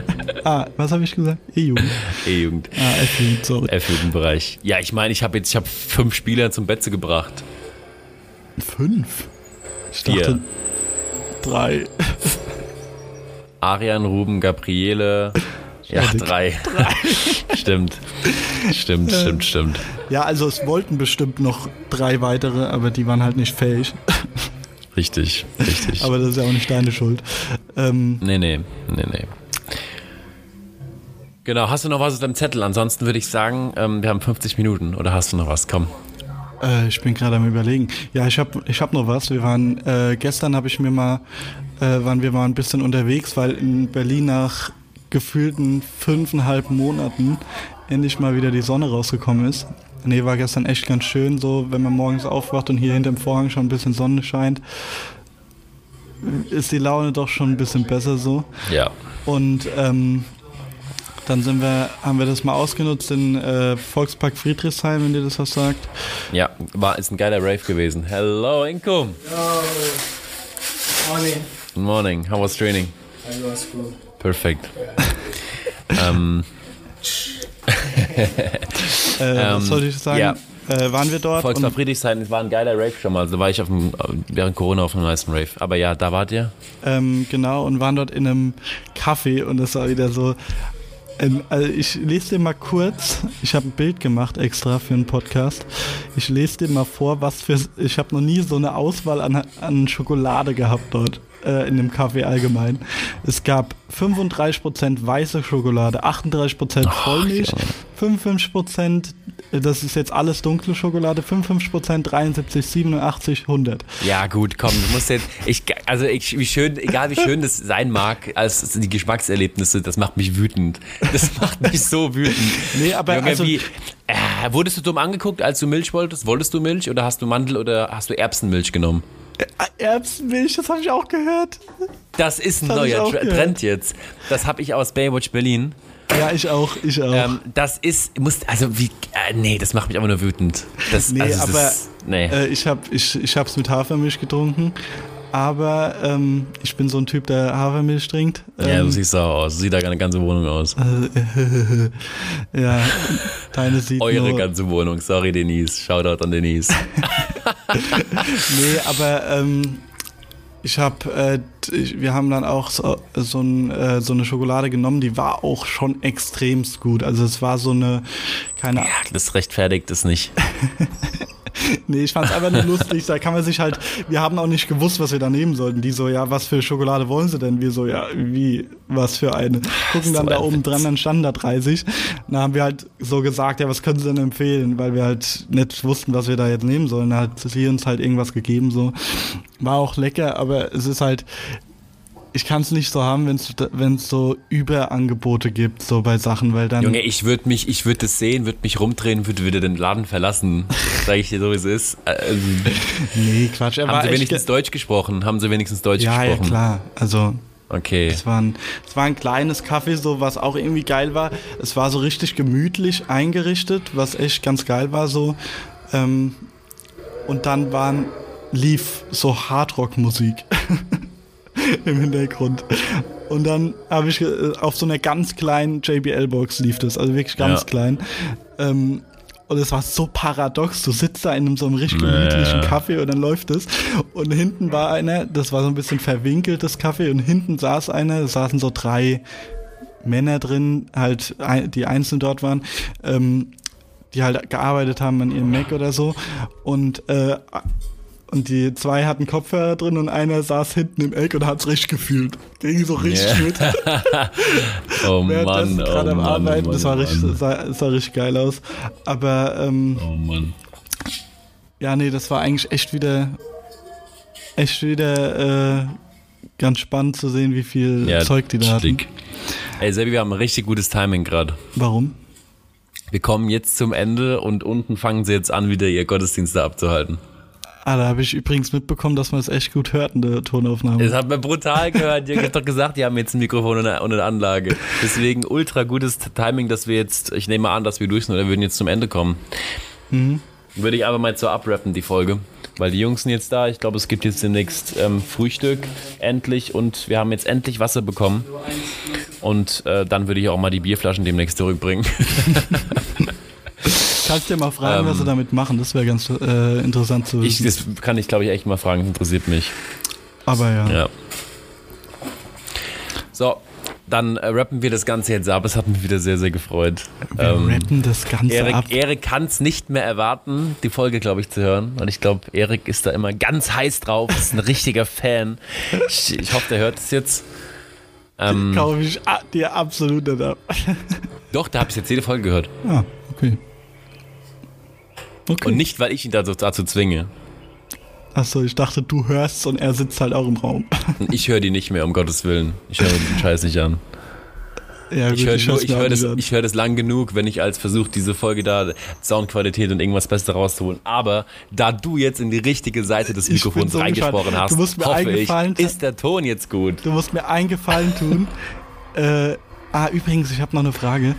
ah, was habe ich gesagt? E-Jugend. E-Jugend. Ah, F-Jugend, sorry. F-Jugendbereich. Ja, ich meine, ich habe jetzt, ich habe fünf Spieler zum Betze gebracht. Fünf? Ich Vier. dachte drei. Arian, Ruben, Gabriele, ja, drei. drei. stimmt. Stimmt, stimmt, stimmt. Ja, also es wollten bestimmt noch drei weitere, aber die waren halt nicht fähig. Richtig, richtig. aber das ist ja auch nicht deine Schuld. Ähm, nee, nee, nee, nee. Genau, hast du noch was auf deinem Zettel? Ansonsten würde ich sagen, ähm, wir haben 50 Minuten. Oder hast du noch was? Komm. Äh, ich bin gerade am überlegen. Ja, ich habe ich hab noch was. Wir waren, äh, gestern habe ich mir mal, äh, waren wir mal ein bisschen unterwegs, weil in Berlin nach gefühlten fünfeinhalb Monaten endlich mal wieder die Sonne rausgekommen ist. Nee, war gestern echt ganz schön, so wenn man morgens aufwacht und hier hinterm Vorhang schon ein bisschen Sonne scheint, ist die Laune doch schon ein bisschen besser so. Ja. Und ähm, dann sind wir, haben wir das mal ausgenutzt in äh, Volkspark Friedrichshain, wenn dir das was sagt. Ja, war ist ein geiler Rave gewesen. Hello, Inko. Morning. Good morning. How was training? I was good. Perfekt. ähm, äh, was soll ich sagen? Ja. Äh, waren wir dort? Volkswagen Friedrichshain war ein geiler Rave schon mal. Also war ich auf dem, während Corona auf einem meisten Rave. Aber ja, da wart ihr? Ähm, genau, und waren dort in einem Café und es war wieder so. Ähm, also ich lese dir mal kurz. Ich habe ein Bild gemacht extra für einen Podcast. Ich lese dir mal vor, was für. Ich habe noch nie so eine Auswahl an, an Schokolade gehabt dort äh, in dem Kaffee allgemein. Es gab 35% weiße Schokolade, 38% Vollmilch, Ach, 55%, das ist jetzt alles dunkle Schokolade, 55%, 73, 87, 100. Ja, gut, komm, du musst jetzt, ich, also ich, wie schön, egal wie schön das sein mag, als die Geschmackserlebnisse, das macht mich wütend. Das macht mich so wütend. Nee, aber Junge, also, wie, äh, wurdest du dumm angeguckt, als du Milch wolltest? Wolltest du Milch oder hast du Mandel oder hast du Erbsenmilch genommen? Erbsenmilch, das habe ich auch gehört. Das ist ein das neuer Trend jetzt. Das habe ich aus Baywatch Berlin. Ja, ich auch, ich auch. Ähm, das ist, muss, also wie, äh, nee, das macht mich aber nur wütend. Das, nee, also, aber das, nee. Äh, ich habe ich, ich hab's mit Hafermilch getrunken aber ähm, ich bin so ein Typ, der Hafermilch trinkt. Ähm, ja, du siehst so aus. Sieht da eine ganze Wohnung aus. ja, deine sieht Eure nur ganze Wohnung. Sorry, Denise. Shoutout an Denise. nee, aber ähm, ich habe, äh, wir haben dann auch so, so, ein, äh, so, eine Schokolade genommen, die war auch schon extremst gut. Also es war so eine, keine Ahnung. Ja, das rechtfertigt es nicht. nee, ich fand es einfach nur lustig. Da kann man sich halt, wir haben auch nicht gewusst, was wir da nehmen sollten. Die so, ja, was für Schokolade wollen sie denn? Wir so, ja, wie, was für eine? Gucken dann da oben dran, dann standen da 30. Dann haben wir halt so gesagt, ja, was können sie denn empfehlen? Weil wir halt nicht wussten, was wir da jetzt nehmen sollen. Da hat sie uns halt irgendwas gegeben, so. War auch lecker, aber es ist halt, ich kann es nicht so haben, wenn es so Überangebote gibt, so bei Sachen, weil dann. Junge, ich würde mich, ich würde das sehen, würde mich rumdrehen, würde wieder den Laden verlassen. Sag ich dir so, wie es ist. Ähm, nee, Quatsch. Er haben sie wenigstens Deutsch gesprochen? Haben sie wenigstens Deutsch ja, gesprochen? Ja, klar. Also. Okay. Es war, ein, es war ein kleines Café, so was auch irgendwie geil war. Es war so richtig gemütlich eingerichtet, was echt ganz geil war so. Ähm, und dann waren, lief so Hardrock-Musik. im Hintergrund. Und dann habe ich äh, auf so einer ganz kleinen JBL-Box lief das, also wirklich ganz ja. klein. Ähm, und es war so paradox. Du sitzt da in so einem richtig gemütlichen nee. Kaffee und dann läuft es. Und hinten war einer, das war so ein bisschen verwinkeltes Kaffee und hinten saß einer, es saßen so drei Männer drin, halt, die einzeln dort waren, ähm, die halt gearbeitet haben an ihrem Mac oder so. Und, äh, und die zwei hatten Kopfhörer drin und einer saß hinten im Eck und hat's richtig gefühlt. Ging so richtig Ja. mit. Oh Mann, oh gerade am Mann, Arbeiten. oh das war Mann, richtig, oh sah, sah richtig geil aus. Aber ähm, Mann. Oh Mann. ja, nee, das war eigentlich echt wieder echt wieder äh, ganz spannend zu sehen, wie viel Ja, Zeug die da hatten. dick. Ey, Sebi, wir haben ein richtig gutes Timing gerade. Warum? Wir kommen jetzt zum Ende und unten fangen sie jetzt an, wieder ihr Gottesdienste abzuhalten. Ah, da habe ich übrigens mitbekommen, dass man es echt gut hört in der Tonaufnahme. Das hat man brutal gehört. Ich hab doch gesagt, die haben jetzt ein Mikrofon und eine, Anlage. Deswegen ultra gutes Timing, dass wir jetzt, ich nehme an, dass wir durch sind oder würden jetzt zum Ende kommen. Würde ich einfach mal so abrappen, die Folge. Weil die Jungs sind jetzt da. Ich glaube, es gibt jetzt demnächst ähm, Frühstück. Endlich. Und wir haben jetzt endlich Wasser bekommen. Und äh, dann würde ich auch mal die Bierflaschen demnächst zurückbringen. Kannst du dir mal fragen, was sie damit machen? Das wäre ganz äh, interessant zu Ähm. Ich, wissen. das kann ich, glaube ich, echt mal fragen. Das interessiert mich. Aber ja. Ja. So, dann äh, rappen wir das Ganze jetzt ab. Es hat mich wieder sehr, sehr gefreut. Wir Ähm, rappen das Ganze ab. Erik, Erik kann es nicht mehr erwarten, die Folge, glaube ich, zu hören. Und ich glaube, Erik ist da immer ganz heiß drauf. Ist ein richtiger Fan. Ich, ich hoffe, der hört es jetzt. Ähm, Kaufe ich ah, dir absolut nicht ab. doch, da habe ich jetzt jede Folge gehört. ah, okay. Okay. Und nicht, weil ich ihn dazu, dazu zwinge. Achso, ich dachte, du hörst und er sitzt halt auch im Raum. Ich höre die nicht mehr, um Gottes Willen. Ich höre den Scheiß nicht an. ja, Ich höre mir ich höre das, nicht an. ich höre das lang genug, wenn ich als versuche, diese Folge da Soundqualität und irgendwas Beste rauszuholen. Aber da du jetzt in die richtige Seite des Mikrofons so reingesprochen hast, Du musst mir hoffe ich, eingefallen- ist der Ton jetzt gut. Du musst mir einen Gefallen tun. äh, ah, übrigens, ich habe noch eine Frage.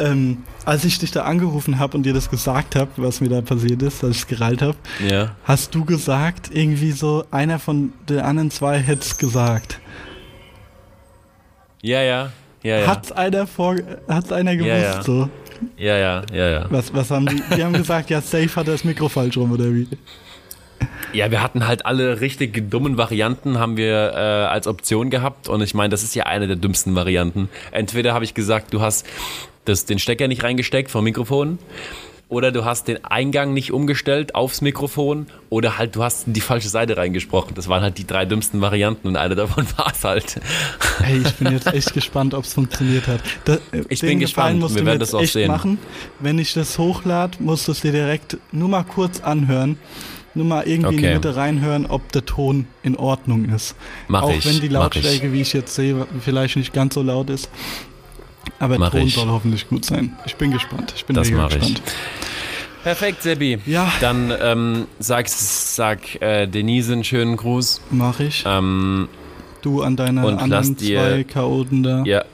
Ähm, als ich dich da angerufen habe und dir das gesagt habe, was mir da passiert ist, als ich gerallt habe, Ja. hast du gesagt, irgendwie so, einer von den anderen zwei hätte es gesagt. Ja, ja. Ja, ja. Hat's einer vor, hat's einer gewusst Ja, ja. so? Ja, ja, ja, ja. Was, was haben die? Die haben gesagt, ja, safe hat er das Mikro falsch rum, oder wie? Ja, wir hatten halt alle richtig dummen Varianten, haben wir äh, als Option gehabt. Und ich meine, das ist ja eine der dümmsten Varianten. Entweder habe ich gesagt, du hast das, den Stecker nicht reingesteckt vom Mikrofon. Oder du hast den Eingang nicht umgestellt aufs Mikrofon. Oder halt, du hast in die falsche Seite reingesprochen. Das waren halt die drei dümmsten Varianten und eine davon war es halt. Hey, ich bin jetzt echt gespannt, ob es funktioniert hat. Da, äh, Ich bin gespannt. Wir werden das auch sehen. machen. Wenn ich das hochlade, musst du es dir direkt nur mal kurz anhören. Nur mal irgendwie in die Okay. Mitte reinhören, ob der Ton in Ordnung ist. Mach Auch ich, wenn die mach ich. Lautstärke, wie ich jetzt sehe, vielleicht nicht ganz so laut ist. Aber der Mach Ton ich. soll hoffentlich gut sein. Ich bin gespannt. Ich bin Das mega mach ich. gespannt. Perfekt, Sebi. Ja. Dann ähm, sag, sag äh, Denise einen schönen Gruß. Mach ich. Ähm, Du an deine Und lass anderen dir- zwei Chaoten da. Ja,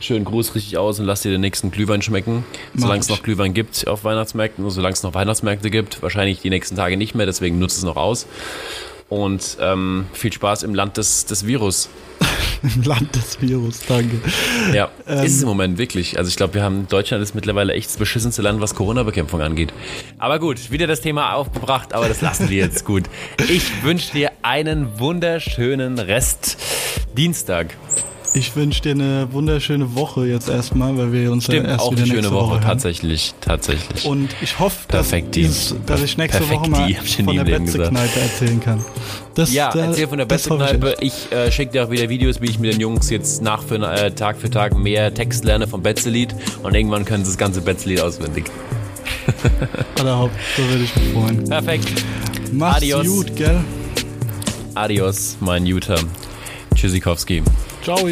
schönen Gruß richtig aus und lass dir den nächsten Glühwein schmecken. Solange es noch Glühwein gibt auf Weihnachtsmärkten, und solange es noch Weihnachtsmärkte gibt, wahrscheinlich die nächsten Tage nicht mehr, deswegen nutze es noch aus. Und ähm, viel Spaß im Land des, des Virus. Im Land des Virus, danke. Ja, Ähm, ist es im Moment wirklich. Also ich glaube, wir haben Deutschland ist mittlerweile echt das beschissenste Land, was Corona-Bekämpfung angeht. Aber gut, wieder das Thema aufgebracht, aber das lassen wir jetzt gut. Ich wünsche dir einen wunderschönen Rest Dienstag. Ich wünsche dir eine wunderschöne Woche jetzt erstmal, weil wir uns Stimmt, ja erst auch wieder eine schöne Woche, hören. tatsächlich, tatsächlich. Und ich hoffe, dass, dieses, dass ich nächste Perfekt, Woche mal von der. Betze-Kneipe erzählen kann. Das, Ja, da- erzähl von der das hoffe ich. Ich, äh, schicke dir auch wieder Videos, wie ich mit den Jungs jetzt nach für, äh, Tag für Tag mehr Text lerne vom Betze-Lied und irgendwann können sie das ganze Betze-Lied auswendig. Allerhaupt, so würde ich mich freuen. Perfekt. Mach's Adios. gut, gell? Adios, mein Jutta. Tschüssikowski. Ciao.